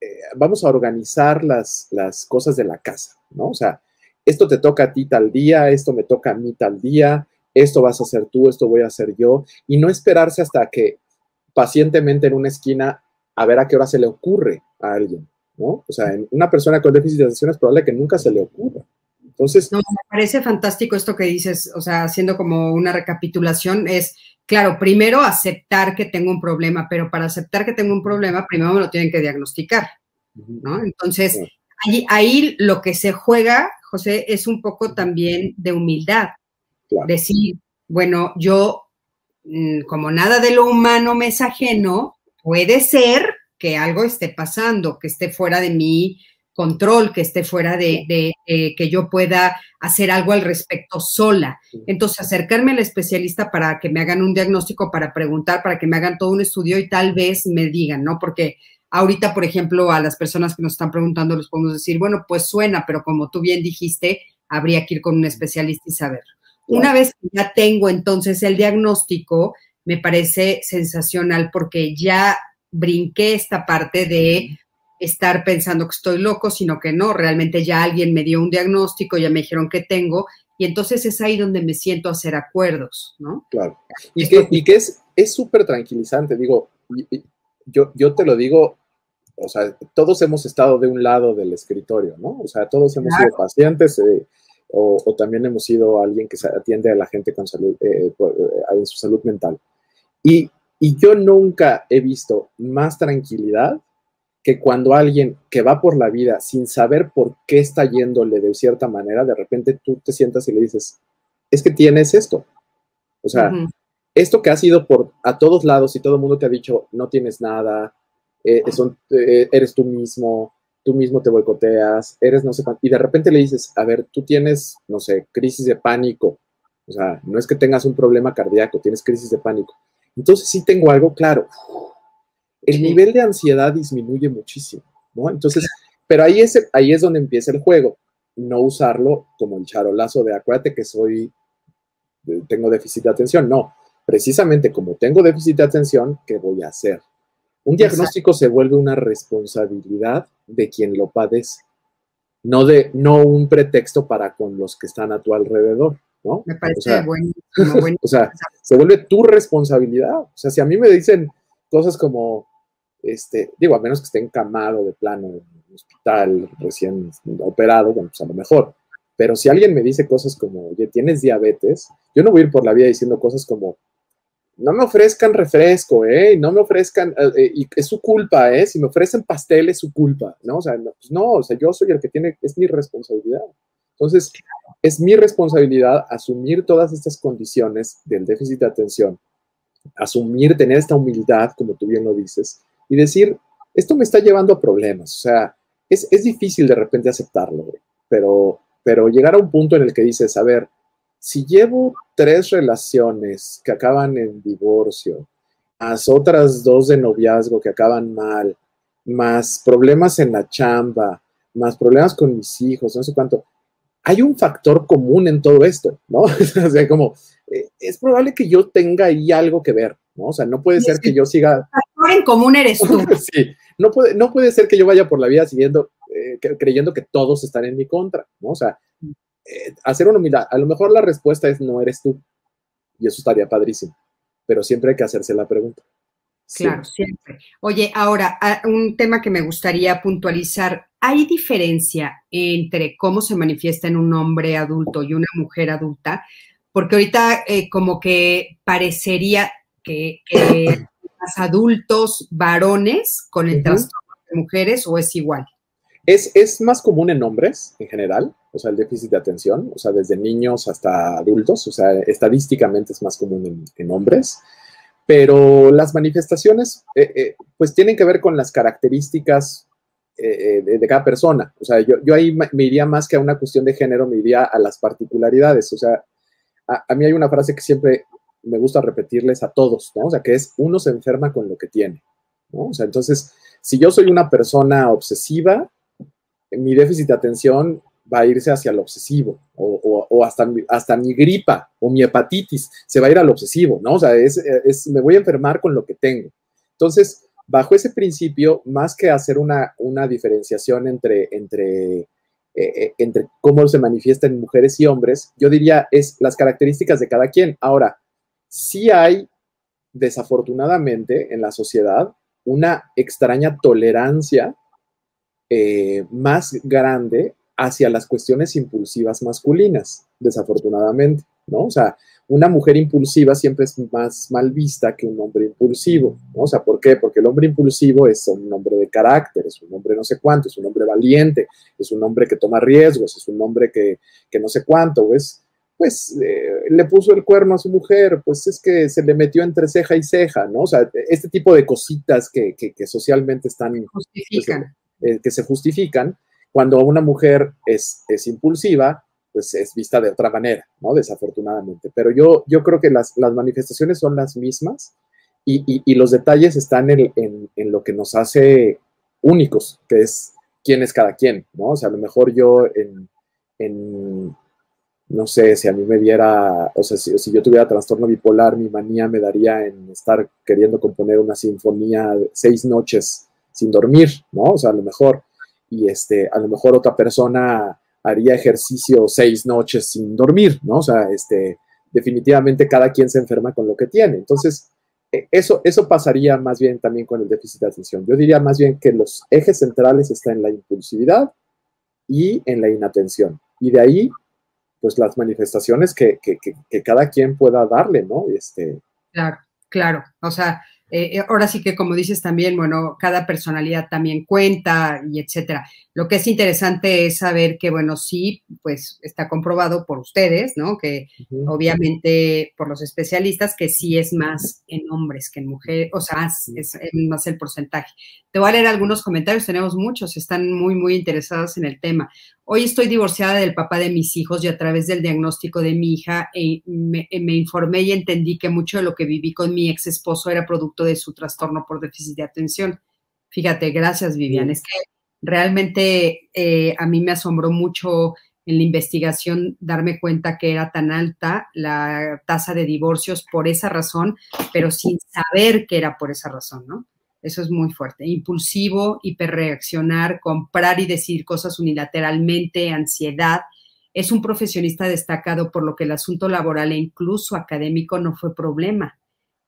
eh, vamos a organizar las, las cosas de la casa, ¿no? O sea, esto te toca a ti tal día, esto me toca a mí tal día, esto vas a hacer tú, esto voy a hacer yo, y no esperarse hasta que pacientemente en una esquina a ver a qué hora se le ocurre a alguien, ¿no? O sea, en una persona con déficit de atención es probable que nunca se le ocurra. Entonces. No, me parece fantástico esto que dices, o sea, haciendo como una recapitulación, es, claro, primero aceptar que tengo un problema, pero para aceptar que tengo un problema, primero me lo tienen que diagnosticar, ¿no? Entonces, ahí, ahí, lo que se juega, José, es un poco también de humildad. Decir, bueno, yo, mm, como nada de lo humano me es ajeno, puede ser que algo esté pasando, que esté fuera de mi control, que esté fuera de, que yo pueda hacer algo al respecto sola. Entonces, acercarme al especialista para que me hagan un diagnóstico, para preguntar, para que me hagan todo un estudio y tal vez me digan, ¿no? Porque ahorita, por ejemplo, a las personas que nos están preguntando les podemos decir, bueno, pues suena, pero como tú bien dijiste, habría que ir con un especialista y saber. Una vez que ya tengo entonces el diagnóstico, me parece sensacional porque ya brinqué esta parte de estar pensando que estoy loco, sino que no, realmente ya alguien me dio un diagnóstico, ya me dijeron que tengo, y entonces es ahí donde me siento a hacer acuerdos, ¿no? Claro. Y que, es súper tranquilizante, digo, yo, yo te lo digo, o sea, todos hemos estado de un lado del escritorio, ¿no? O sea, todos hemos sido pacientes eh, o, también hemos sido alguien que atiende a la gente con salud, eh, eh, en su salud mental. Y, yo nunca he visto más tranquilidad que cuando alguien que va por la vida sin saber por qué está yéndole de cierta manera, de repente tú te sientas y le dices, es que tienes esto. O sea, esto que has ido por a todos lados y todo el mundo te ha dicho, no tienes nada, eh, eh, eres tú mismo, tú mismo te boicoteas, eres no sé cuánto, y de repente le dices, a ver, tú tienes, no sé, crisis de pánico, o sea, no es que tengas un problema cardíaco, tienes crisis de pánico. Entonces sí tengo algo claro. El nivel de ansiedad disminuye muchísimo, ¿no? Entonces, pero ahí es, ahí es donde empieza el juego. No usarlo como el charolazo de acuérdate que soy, tengo déficit de atención. No, precisamente como tengo déficit de atención, ¿qué voy a hacer? Un diagnóstico se vuelve una responsabilidad de quien lo padece, no, de, no un pretexto para con los que están a tu alrededor. ¿no? Me parece bueno, o sea, se vuelve tu responsabilidad. O sea, si a mí me dicen cosas como, este, digo, a menos que esté encamado de plano en un hospital recién operado, bueno, pues a lo mejor. Pero si alguien me dice cosas como, oye, tienes diabetes, yo no voy a ir por la vida diciendo cosas como, no me ofrezcan refresco, ¿eh? No me ofrezcan, eh, eh, y es su culpa, ¿eh? Si me ofrecen pastel es su culpa, ¿no? O sea, no, pues no, o sea, yo soy el que tiene, es mi responsabilidad. Entonces, es mi responsabilidad asumir todas estas condiciones del déficit de atención, asumir, tener esta humildad, como tú bien lo dices, y decir, esto me está llevando a problemas. O sea, es, difícil de repente aceptarlo, pero, pero llegar a un punto en el que dices, a ver, si llevo tres relaciones que acaban en divorcio, más otras dos de noviazgo que acaban mal, más problemas en la chamba, más problemas con mis hijos, no sé cuánto, hay un factor común en todo esto, ¿no? o sea, como, eh, es probable que yo tenga ahí algo que ver, ¿no? O sea, no puede ser que yo siga... Factor en común eres tú. sí, no puede, no puede ser que yo vaya por la vida siguiendo, eh, creyendo que todos están en mi contra, ¿no? O sea, eh, hacer una humildad, a lo mejor la respuesta es no eres tú, y eso estaría padrísimo, pero siempre hay que hacerse la pregunta. Claro, siempre. Oye, ahora, un tema que me gustaría puntualizar. ¿hay diferencia entre cómo se manifiesta en un hombre adulto y una mujer adulta? Porque ahorita eh, como que parecería que, que los adultos varones con el trastorno de mujeres o es igual. Es, es, más común en hombres en general, o sea, el déficit de atención, o sea, desde niños hasta adultos, o sea, estadísticamente es más común en, en hombres, pero las manifestaciones, eh, eh, pues tienen que ver con las características eh, de, de, cada persona, o sea, yo, yo, ahí me iría más que a una cuestión de género, me iría a las particularidades, o sea, a, a mí hay una frase que siempre me gusta repetirles a todos, ¿no? O sea, que es uno se enferma con lo que tiene, ¿no? O sea, entonces, si yo soy una persona obsesiva, mi déficit de atención va a irse hacia lo obsesivo o, o, o hasta, hasta, mi gripa o mi hepatitis se va a ir al obsesivo, ¿no? O sea, es, es, me voy a enfermar con lo que tengo. Entonces, bajo ese principio, más que hacer una, una diferenciación entre, entre, eh, eh, entre cómo se manifiesta en mujeres y hombres, yo diría es las características de cada quien. Ahora, sí hay, desafortunadamente, en la sociedad una extraña tolerancia eh, más grande hacia las cuestiones impulsivas masculinas, desafortunadamente, ¿no? O sea, una mujer impulsiva siempre es más mal vista que un hombre impulsivo, ¿no? O sea, ¿por qué? Porque el hombre impulsivo es un hombre de carácter, es un hombre no sé cuánto, es un hombre valiente, es un hombre que toma riesgos, es un hombre que, que no sé cuánto, es, pues eh, le puso el cuerno a su mujer, pues es que se le metió entre ceja y ceja, ¿no? O sea, este tipo de cositas que, que, que socialmente están... Justifican. Pues, eh, que se justifican, cuando una mujer es, es, impulsiva, pues es vista de otra manera, ¿no? Desafortunadamente. Pero yo, yo creo que las, las manifestaciones son las mismas y, y, y los detalles están en, en, en, lo que nos hace únicos, que es quién es cada quien, ¿no? O sea, a lo mejor yo en, en no sé, si a mí me diera, o sea, si, yo tuviera trastorno bipolar, mi manía me daría en estar queriendo componer una sinfonía seis noches sin dormir, ¿no? O sea, a lo mejor, y este, a lo mejor otra persona haría ejercicio seis noches sin dormir, ¿no? O sea, este, definitivamente cada quien se enferma con lo que tiene. Entonces, e, eso, eso pasaría más bien también con el déficit de atención. Yo diría más bien que los ejes centrales están en la impulsividad y en la inatención. Y de ahí pues las manifestaciones que, que, que, que, cada quien pueda darle, ¿no? Este... Claro, claro. O sea, eh, ahora sí que como dices también, bueno, cada personalidad también cuenta y etcétera. Lo que es interesante es saber que, bueno, sí, pues está comprobado por ustedes, ¿no? Que uh -huh. obviamente por los especialistas que sí es más en hombres que en mujeres, o sea, es, es, más el porcentaje. Te voy a leer algunos comentarios, tenemos muchos, están muy, muy interesados en el tema. Hoy estoy divorciada del papá de mis hijos y a través del diagnóstico de mi hija eh, me, me, informé y entendí que mucho de lo que viví con mi ex esposo era producto de su trastorno por déficit de atención. Fíjate, gracias Vivian. Es que realmente eh, a mí me asombró mucho en la investigación darme cuenta que era tan alta la tasa de divorcios por esa razón, pero sin saber que era por esa razón, ¿no? Eso es muy fuerte. Impulsivo, hiperreaccionar, comprar y decir cosas unilateralmente, ansiedad. Es un profesionista destacado por lo que el asunto laboral e incluso académico no fue problema.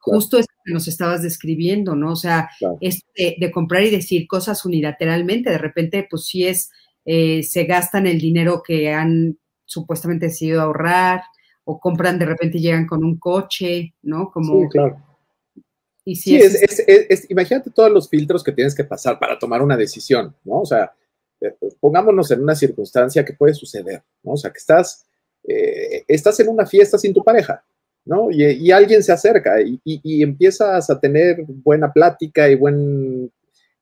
Claro. Justo eso que nos estabas describiendo, ¿no? O sea, claro. es de, de, comprar y decir cosas unilateralmente. De repente, pues sí es, eh, se gastan el dinero que han supuestamente decidido ahorrar o compran, de repente llegan con un coche, ¿no? Como, sí, claro y si sí, es, es, es, es, imagínate todos los filtros que tienes que pasar para tomar una decisión, ¿no? O sea, eh, pongámonos en una circunstancia que puede suceder, ¿no? O sea, que estás, eh, estás en una fiesta sin tu pareja, ¿no? Y, y alguien se acerca y, y, y, empiezas a tener buena plática y buena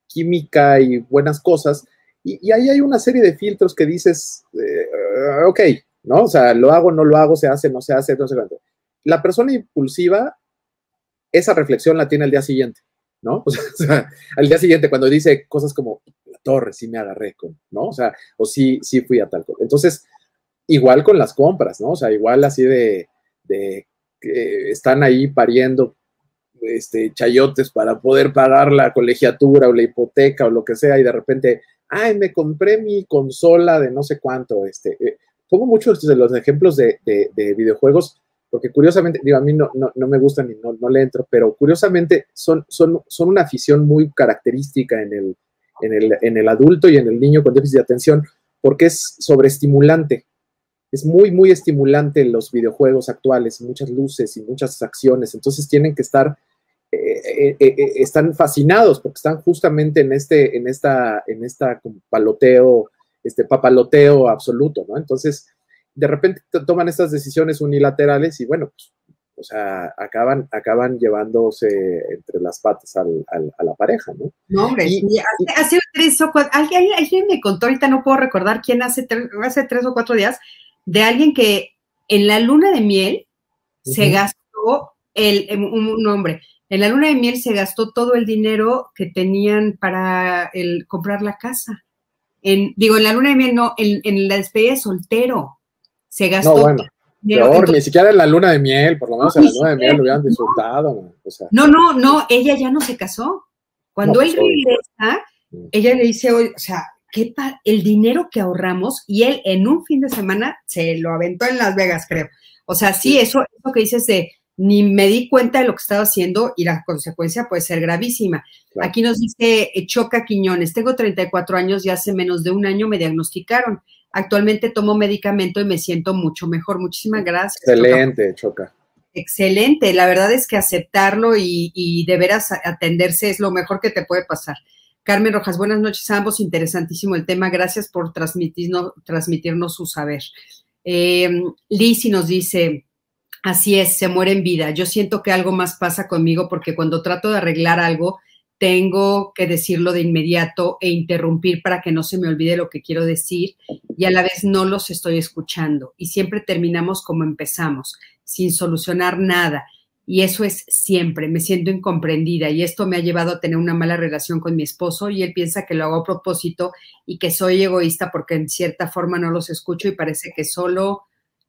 química y buenas cosas. Y, ahí hay una serie de filtros que dices, eh, ok, ¿no? O sea, lo hago, no lo hago, se hace, no se hace, no sé cuánto. La persona impulsiva esa reflexión la tiene al día siguiente, ¿no? O sea, al día siguiente cuando dice cosas como, la torre, sí me agarré con, ¿no? O sea, o sí, sí fui a tal cosa. Entonces, igual con las compras, ¿no? O sea, igual así de, de que están ahí pariendo este, chayotes para poder pagar la colegiatura o la hipoteca o lo que sea y de repente, ay, me compré mi consola de no sé cuánto, este, eh, muchos de los ejemplos de videojuegos porque curiosamente, digo, a mí no, no, me gustan y no, no, le entro, pero curiosamente son, son, son una afición muy característica en el, en el, en el adulto y en el niño con déficit de atención, porque es sobreestimulante. Es muy, muy estimulante los videojuegos actuales, muchas luces y muchas acciones, entonces tienen que estar, eh, eh, eh, están fascinados porque están justamente en este, en esta, en esta paloteo, este papaloteo absoluto, ¿no? Entonces, de repente toman estas decisiones unilaterales y bueno, pues o sea, acaban, acaban llevándose entre las patas al, a la pareja, ¿no? No, hombre, hace, tres o cuatro, alguien, alguien, me contó, ahorita no puedo recordar quién hace, hace tres o cuatro días, de alguien que en la luna de miel se gastó, el, em, un, hombre, en la luna de miel se gastó todo el dinero que tenían para el, comprar la casa. En, digo, en la luna de miel no, en, en la despedida de soltero se gastó. No, bueno Peor, ni siquiera en la luna de miel, por lo menos en la luna de miel lo hubieran disfrutado. No, no, no, ella ya no se casó. Cuando él pues, regresa, mm. ella le dice, o sea, ¿qué el dinero que ahorramos y él en un fin de semana se lo aventó en Las Vegas, creo. O sea, sí, eso, eso que dices de ni me di cuenta de lo que estaba haciendo y la consecuencia puede ser gravísima. Aquí nos dice eh, Choca Quiñones, tengo 34 años y hace menos de un año me diagnosticaron. Actualmente tomo medicamento y me siento mucho mejor. Muchísimas gracias. Excelente, Choca. Excelente. La verdad es que aceptarlo y, de veras atenderse es lo mejor que te puede pasar. Carmen Rojas, buenas noches a ambos. Interesantísimo el tema. Gracias por transmitirnos, transmitirnos su saber. Eh, nos dice, así es, se muere en vida. Yo siento que algo más pasa conmigo porque cuando trato de arreglar algo, tengo que decirlo de inmediato e interrumpir para que no se me olvide lo que quiero decir y a la vez no los estoy escuchando. Y siempre terminamos como empezamos, sin solucionar nada. Y eso es siempre, me siento incomprendida y esto me ha llevado a tener una mala relación con mi esposo y él piensa que lo hago a propósito y que soy egoísta porque en cierta forma no los escucho y parece que solo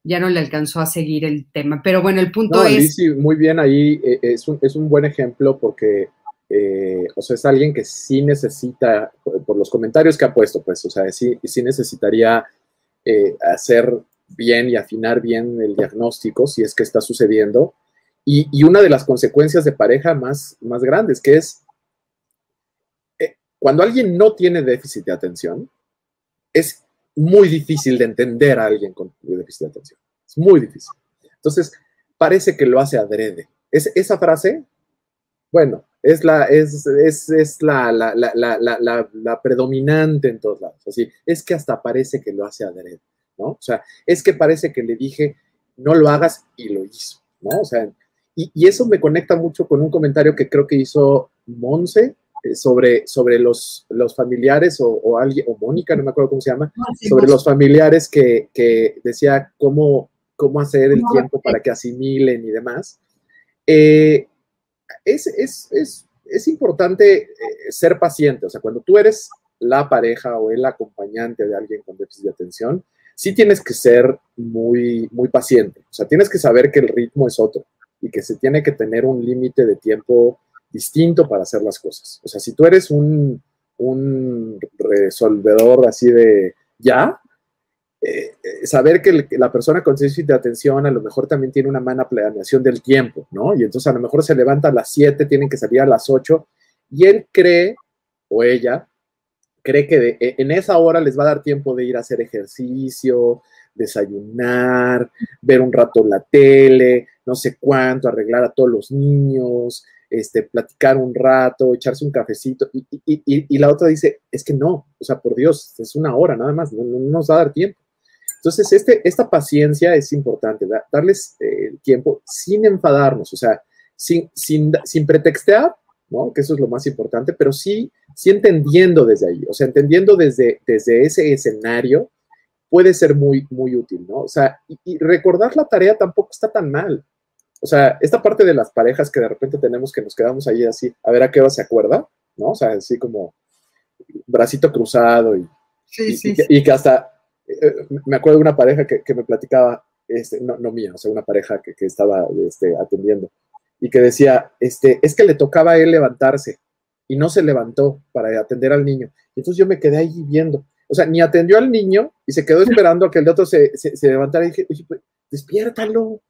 ya no le alcanzó a seguir el tema. Pero bueno, el punto es... muy bien ahí, eh, es un, es un buen ejemplo porque eh, o sea, es alguien que sí necesita, por, los comentarios que ha puesto, pues, o sea, sí, sí necesitaría eh, hacer bien y afinar bien el diagnóstico si es que está sucediendo. Y, una de las consecuencias de pareja más, más grandes, que es eh, cuando alguien no tiene déficit de atención, es muy difícil de entender a alguien con déficit de atención. Es muy difícil. Entonces, parece que lo hace adrede. Es, esa frase, bueno, es la, es, es, es la, la, la, la, predominante en todos lados. Así, es que hasta parece que lo hace adrede, ¿no? O sea, es que parece que le dije, no lo hagas y lo hizo, ¿no? O sea, y, y eso me conecta mucho con un comentario que creo que hizo Monse eh, sobre, sobre los, los familiares o, o, alguien, o Mónica, no me acuerdo cómo se llama, ah, sobre los familiares que, que decía cómo, cómo hacer el tiempo para que asimilen y demás. Eh, es, es, es, es importante eh, ser paciente. O sea, cuando tú eres la pareja o el acompañante de alguien con déficit de atención, sí tienes que ser muy, muy paciente. O sea, tienes que saber que el ritmo es otro y que se tiene que tener un límite de tiempo distinto para hacer las cosas. O sea, si tú eres un, un resolvedor así de ya, eh, eh, saber que la persona con déficit de atención a lo mejor también tiene una mala planeación del tiempo, ¿no? Y entonces a lo mejor se levanta a las 7, tienen que salir a las 8, y él cree, o ella, cree que e, en esa hora les va a dar tiempo de ir a hacer ejercicio, desayunar, ver un rato la tele, no sé cuánto, arreglar a todos los niños, este, platicar un rato, echarse un cafecito, y, y, la otra dice, es que no, o sea, por Dios, es una hora nada más, no nos va a dar tiempo. Entonces, este, esta paciencia es importante, darles eh, el tiempo sin enfadarnos, o sea, sin, sin, sin pretextear, ¿no? Que eso es lo más importante, pero sí, sí entendiendo desde ahí, o sea, entendiendo desde, desde ese escenario puede ser muy, muy útil, ¿no? O sea, y, recordar la tarea tampoco está tan mal. O sea, esta parte de las parejas que de repente tenemos que nos quedamos ahí así, a ver a qué hora se acuerda, ¿no? O sea, así como bracito cruzado y, y que hasta me acuerdo de una pareja que, me platicaba, este, no, no, mía, o sea, una pareja que, estaba este, atendiendo y que decía, este, es que le tocaba a él levantarse y no se levantó para atender al niño. Y entonces yo me quedé ahí viendo. O sea, ni atendió al niño y se quedó esperando a que el otro se, se, levantara y dije, oye, pues, despiértalo.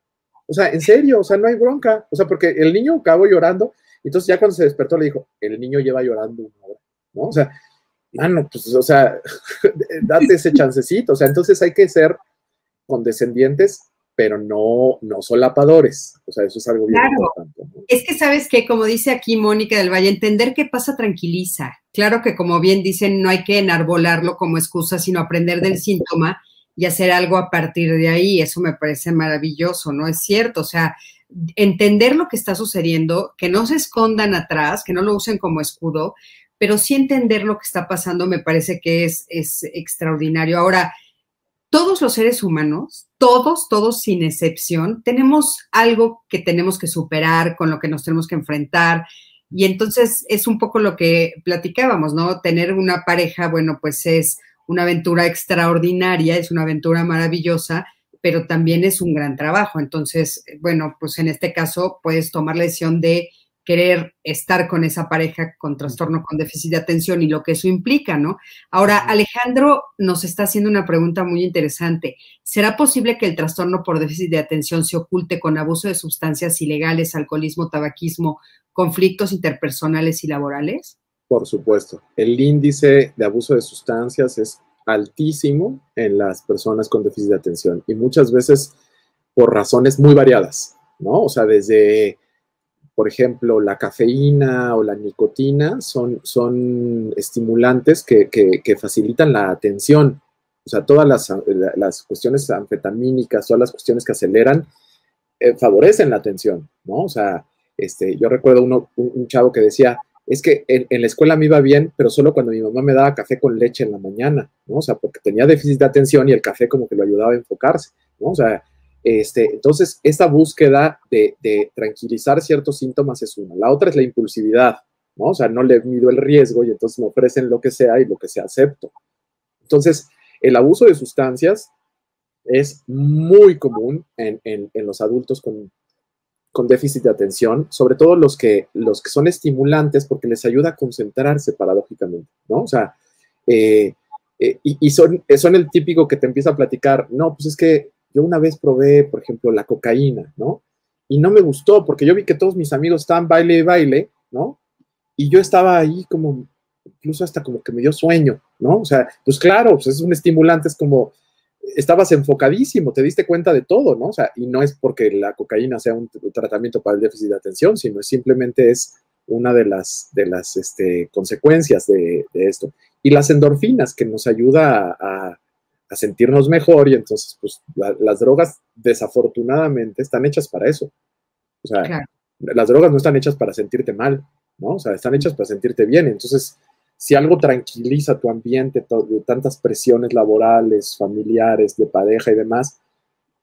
O sea, en serio, o sea, no hay bronca. O sea, porque el niño acabó llorando. Entonces ya cuando se despertó le dijo, el niño lleva llorando una hora, ¿no? O sea, mano, pues, o sea, date ese chancecito. O sea, entonces hay que ser condescendientes, pero no, no solapadores. O sea, eso es algo bien importante. Es que sabes que, como dice aquí Mónica del Valle, entender qué pasa tranquiliza. Claro que, como bien dicen, no hay que enarbolarlo como excusa, sino aprender del síntoma y hacer algo a partir de ahí. Eso me parece maravilloso, ¿no? Es cierto. O sea, entender lo que está sucediendo, que no se escondan atrás, que no lo usen como escudo, pero sí entender lo que está pasando me parece que es, es extraordinario. Ahora, todos los seres humanos, todos, todos sin excepción, tenemos algo que tenemos que superar, con lo que nos tenemos que enfrentar. Y entonces es un poco lo que platicábamos, ¿no? Tener una pareja, bueno, pues es una aventura extraordinaria, es una aventura maravillosa, pero también es un gran trabajo. Entonces, bueno, pues en este caso puedes tomar la decisión de querer estar con esa pareja con trastorno con déficit de atención y lo que eso implica, ¿no? Ahora, Alejandro nos está haciendo una pregunta muy interesante. ¿Será posible que el trastorno por déficit de atención se oculte con abuso de sustancias ilegales, alcoholismo, tabaquismo, conflictos interpersonales y laborales? Por supuesto. El índice de abuso de sustancias es altísimo en las personas con déficit de atención y muchas veces por razones muy variadas, ¿no? O sea, desde por ejemplo, la cafeína o la nicotina son, son estimulantes que, facilitan la atención. O sea, todas las, cuestiones anfetamínicas, todas las cuestiones que aceleran, eh, favorecen la atención, ¿no? O sea, este, yo recuerdo uno, un, chavo que decía, es que en, en, la escuela me iba bien, pero solo cuando mi mamá me daba café con leche en la mañana, ¿no? O sea, porque tenía déficit de atención y el café como que lo ayudaba a enfocarse, ¿no? O sea, este, entonces, esta búsqueda de, tranquilizar ciertos síntomas es una. La otra es la impulsividad, ¿no? O sea, no le mido el riesgo y entonces me ofrecen lo que sea y lo que sea acepto. Entonces, el abuso de sustancias es muy común en, los adultos con, déficit de atención, sobre todo los que, son estimulantes porque les ayuda a concentrarse paradójicamente, ¿no? O sea, eh, eh, y, son el típico que te empieza a platicar, no, pues es que yo una vez probé, por ejemplo, la cocaína, ¿no? Y no me gustó porque yo vi que todos mis amigos estaban baile y baile, ¿no? Y yo estaba ahí como, incluso hasta como que me dio sueño, ¿no? O sea, pues claro, pues es un estimulante, es como, estabas enfocadísimo, te diste cuenta de todo, ¿no? O sea, y no es porque la cocaína sea un, tratamiento para el déficit de atención, sino simplemente es una de las, de las este, consecuencias de, esto. Y las endorfinas, que nos ayuda a a sentirnos mejor y entonces, pues las drogas desafortunadamente están hechas para eso. O sea, las drogas no están hechas para sentirte mal, ¿no? O sea, están hechas para sentirte bien. Entonces, si algo tranquiliza tu ambiente de tantas presiones laborales, familiares, de pareja y demás,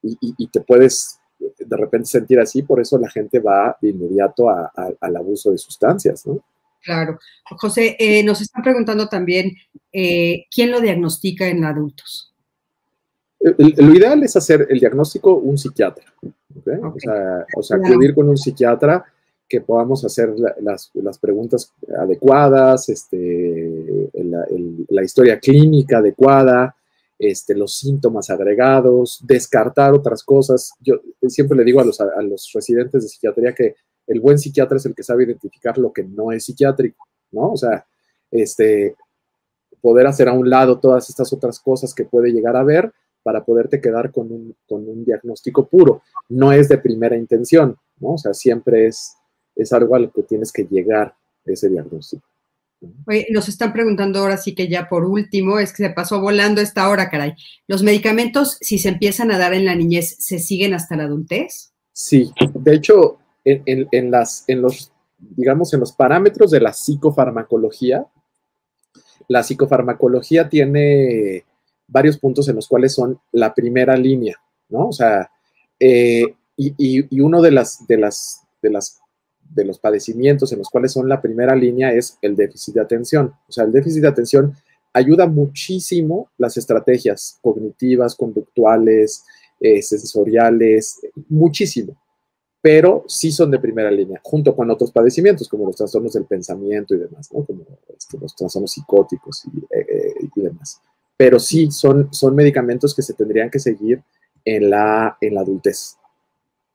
y, te puedes de repente sentir así, por eso la gente va de inmediato al abuso de sustancias, ¿no? Claro. José, eh, nos están preguntando también, eh, ¿quién lo diagnostica en adultos? Lo ideal es hacer el diagnóstico un psiquiatra, O, sea, acudir con un psiquiatra que podamos hacer las, preguntas adecuadas, este, la, historia clínica adecuada, este, los síntomas agregados, descartar otras cosas. Yo siempre le digo a los, a los residentes de psiquiatría que el buen psiquiatra es el que sabe identificar lo que no es psiquiátrico, ¿no? O sea, este, poder hacer a un lado todas estas otras cosas que puede llegar a ver para poderte quedar con un, con un diagnóstico puro. No es de primera intención, ¿no? O sea, siempre es, es algo a lo que tienes que llegar ese diagnóstico. Oye, nos están preguntando ahora sí que ya por último, es que se pasó volando esta hora, caray. ¿Los medicamentos, si se empiezan a dar en la niñez, se siguen hasta la adultez? Sí, de hecho, en, en, en las, en los, digamos, en los parámetros de la psicofarmacología, la psicofarmacología tiene varios puntos en los cuales son la primera línea, ¿no? O sea, eh, y, uno de de las, de las de los padecimientos en los cuales son la primera línea es el déficit de atención. O sea, el déficit de atención ayuda muchísimo las estrategias cognitivas, conductuales, eh, sensoriales, muchísimo, pero sí son de primera línea, junto con otros padecimientos como los trastornos del pensamiento y demás, ¿no? como este, los trastornos psicóticos y, eh, y demás pero sí son, son medicamentos que se tendrían que seguir en la, en la adultez.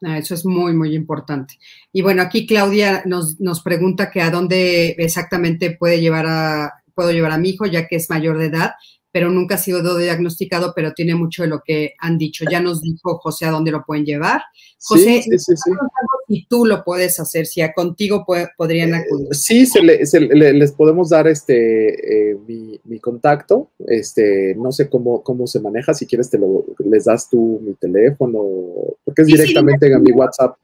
Ah, eso es muy, muy importante. Y bueno, aquí Claudia nos, pregunta que a dónde exactamente puede llevar a, puedo llevar a mi hijo ya que es mayor de edad, pero nunca ha sido diagnosticado, pero tiene mucho de lo que han dicho. Ya nos dijo José a dónde lo pueden llevar. José, sí, sí, sí, si tú lo puedes hacer, si a contigo podrían eh, acudir. sí, se, les podemos dar este eh, mi, contacto. Este, no sé cómo, cómo se maneja. Si quieres, te lo, les das tú mi teléfono, porque es directamente en mi WhatsApp.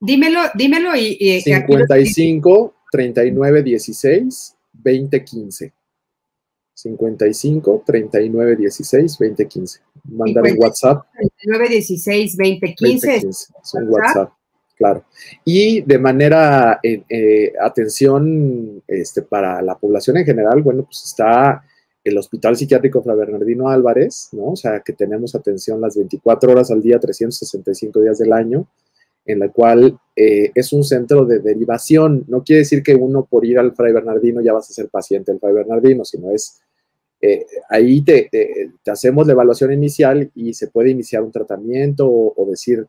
Dímelo, dímelo y. y 55 39 16 20 15. 55 39 16 20 15. Mandar un WhatsApp. 39 16 20 15. Es un WhatsApp, claro. Y de manera, eh, atención este, para la población en general, bueno, pues está el Hospital Psiquiátrico Fra Bernardino Álvarez, ¿no? O sea, que tenemos atención las 24 horas al día, 365 días del año en la cual eh, es un centro de derivación. No quiere decir que uno por ir al Fray Bernardino ya vas a ser paciente del Fray Bernardino, sino es eh, ahí te, hacemos la evaluación inicial y se puede iniciar un tratamiento o, decir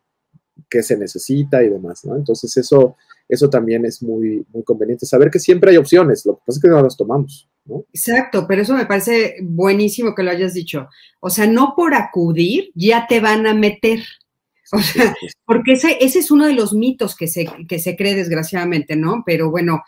qué se necesita y demás, ¿no? Entonces eso, eso también es muy, muy conveniente, saber que siempre hay opciones, lo que pasa es que no las tomamos, ¿no? Exacto, pero eso me parece buenísimo que lo hayas dicho. O sea, no por acudir ya te van a meter. O sea, porque ese, ese es uno de los mitos que se, que se cree desgraciadamente, ¿no? Pero bueno,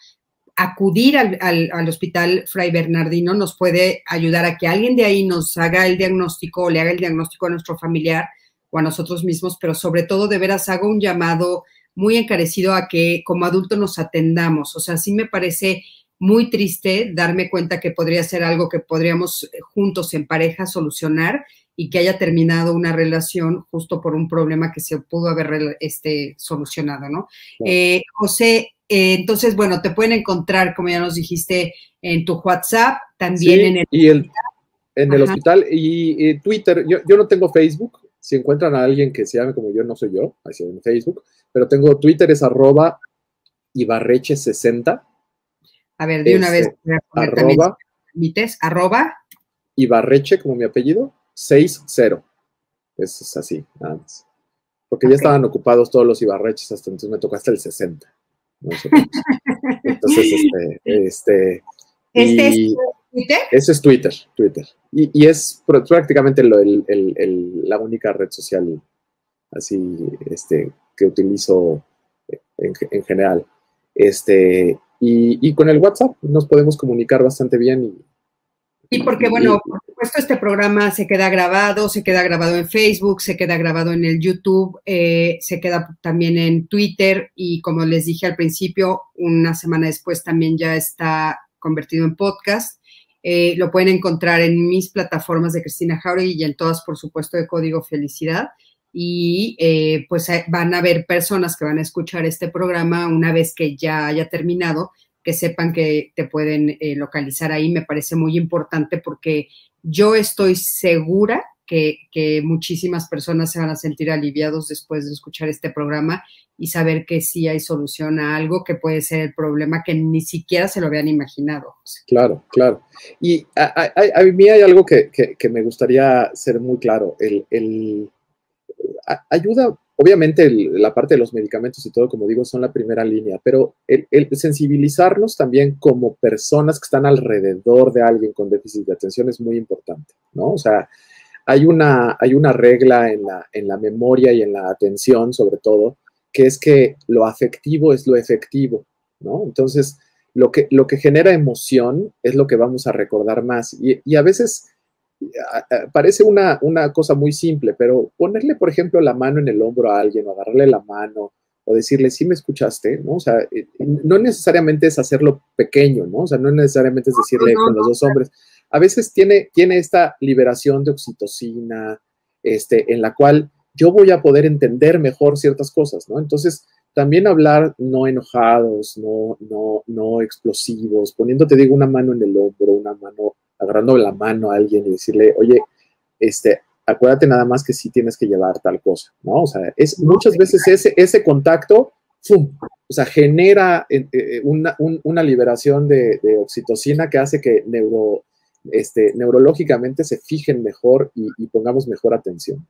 acudir al, al, hospital Fray Bernardino nos puede ayudar a que alguien de ahí nos haga el diagnóstico o le haga el diagnóstico a nuestro familiar o a nosotros mismos, pero sobre todo de veras hago un llamado muy encarecido a que como adulto nos atendamos. O sea, sí me parece muy triste darme cuenta que podría ser algo que podríamos eh, juntos en pareja solucionar y que haya terminado una relación justo por un problema que se pudo haber este, solucionado, ¿no? Eh, José, eh, entonces, bueno, te pueden encontrar, como ya nos dijiste, en tu WhatsApp, también en el... Y en el hospital y, Twitter. Yo, no tengo Facebook. Si encuentran a alguien que se llame como yo, no soy yo, así en Facebook, pero tengo Twitter, es arroba Ibarreche60. A ver, de una vez. Este, arroba. arroba. Ibarreche, como mi apellido, 60. Eso es así, nada más. Porque ya estaban ocupados todos los Ibarreches hasta entonces me tocó hasta el 60. Entonces, este, este, ¿Este es Twitter? Ese es Twitter, Twitter. Y, es prácticamente la única red social así este, que utilizo en, general. Este, y, con el WhatsApp nos podemos comunicar bastante bien. Y, y porque, bueno, supuesto, este programa se queda grabado, se queda grabado en Facebook, se queda grabado en el YouTube, eh, se queda también en Twitter y como les dije al principio, una semana después también ya está convertido en podcast. Eh, lo pueden encontrar en mis plataformas de Cristina Jauregui y en todas, por supuesto, de Código Felicidad. Y eh, pues van a haber personas que van a escuchar este programa una vez que ya haya terminado, que sepan que te pueden localizar ahí. Me parece muy importante porque yo estoy segura que, muchísimas personas se van a sentir aliviados después de escuchar este programa y saber que sí hay solución a algo que puede ser el problema que ni siquiera se lo habían imaginado. Claro, claro. Y a, mí hay algo que, me gustaría ser muy claro. El, ayuda, obviamente la parte de los medicamentos y todo, como digo, son la primera línea, pero el, sensibilizarnos también como personas que están alrededor de alguien con déficit de atención es muy importante, ¿no? O sea, hay una, hay una regla en la, en la memoria y en la atención, sobre todo, que es que lo afectivo es lo efectivo, ¿no? Entonces, lo que, lo que genera emoción es lo que vamos a recordar más. Y, y a veces parece una, una, cosa muy simple, pero ponerle, por ejemplo, la mano en el hombro a alguien o agarrarle la mano o decirle, sí me escuchaste, ¿no? O sea, eh, no necesariamente es hacerlo pequeño, ¿no? O sea, no necesariamente es decirle con los dos hombres. A veces tiene, tiene esta liberación de oxitocina, este, en la cual yo voy a poder entender mejor ciertas cosas, ¿no? Entonces, también hablar no enojados, no, no, no explosivos, poniéndote, digo, una mano en el hombro, una mano agarrando la mano a alguien y decirle, oye, este, acuérdate nada más que sí tienes que llevar tal cosa, ¿no? O sea, es muchas veces ese, ese contacto, ¡fum! O sea, genera eh, eh, una, liberación de, oxitocina que hace que neuro, este, neurológicamente se fijen mejor y, pongamos mejor atención.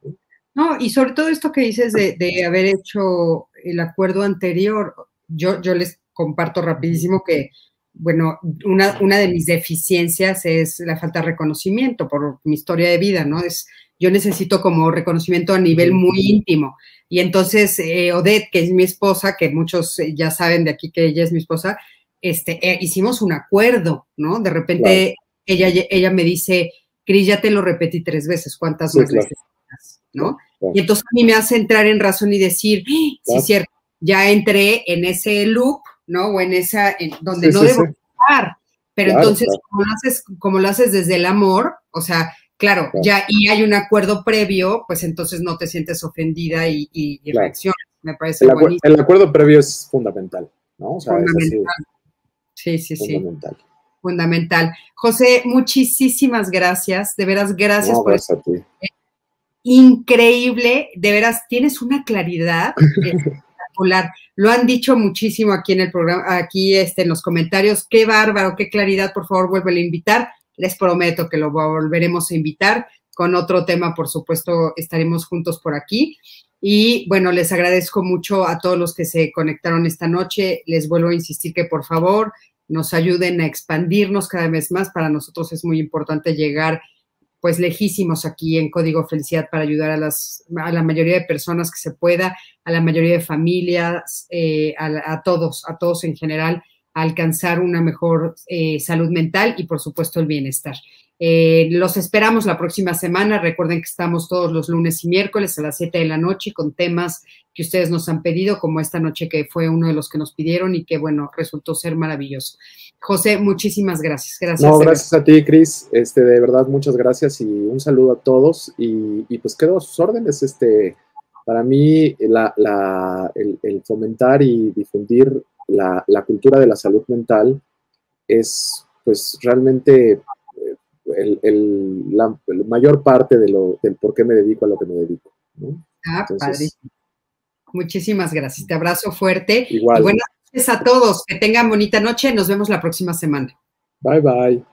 ¿no? y sobre todo esto que dices de, de, haber hecho el acuerdo anterior, yo, yo les comparto rapidísimo que bueno, una, una, de mis deficiencias es la falta de reconocimiento por mi historia de vida, ¿no? Es, yo necesito como reconocimiento a nivel muy íntimo. Y entonces eh, Odette, que es mi esposa, que muchos eh, ya saben de aquí que ella es mi esposa, este, eh, hicimos un acuerdo, ¿no? De repente ella, ella me dice, Cris, ya te lo repetí tres veces, ¿cuántas más veces? ¿No? Y entonces a mí me hace entrar en razón y decir, sí, es cierto, ya entré en ese loop, ¿no? O en esa, donde no debo estar. Pero entonces, Como, lo haces, como lo haces desde el amor, o sea, claro, ya y hay un acuerdo previo, pues entonces no te sientes ofendida y, y, reaccionas. Me parece el, el, acuerdo previo es fundamental, ¿no? O sea, fundamental. sí, sí, sí. Fundamental. Fundamental. José, muchísimas gracias. De veras, gracias por gracias a ti. Increíble, de veras, tienes una claridad. Lo han dicho muchísimo aquí en el programa, aquí este, en los comentarios. Qué bárbaro, qué claridad, por favor, vuelve a invitar. Les prometo que lo volveremos a invitar con otro tema, por supuesto, estaremos juntos por aquí. Y bueno, les agradezco mucho a todos los que se conectaron esta noche. Les vuelvo a insistir que por favor nos ayuden a expandirnos cada vez más. Para nosotros es muy importante llegar pues lejísimos aquí en Código Felicidad para ayudar a, las, a la mayoría de personas que se pueda, a la mayoría de familias, eh, a, todos, a todos en general, a alcanzar una mejor eh, salud mental y por supuesto el bienestar. Eh, los esperamos la próxima semana. Recuerden que estamos todos los lunes y miércoles a las 7 de la noche con temas que ustedes nos han pedido, como esta noche que fue uno de los que nos pidieron y que, bueno, resultó ser maravilloso. José, muchísimas gracias. Gracias. No, gracias a ti, Cris. Este, de verdad, muchas gracias y un saludo a todos. Y, pues quedo a sus órdenes. Este, para mí, el, fomentar y difundir la, cultura de la salud mental es, pues, realmente eh, el, la, mayor parte de lo, del por qué me dedico a lo que me dedico. Ah, padre. Muchísimas gracias. Te abrazo fuerte. Igual. Y buenas noches a todos. Que tengan bonita noche. Nos vemos la próxima semana. Bye, bye.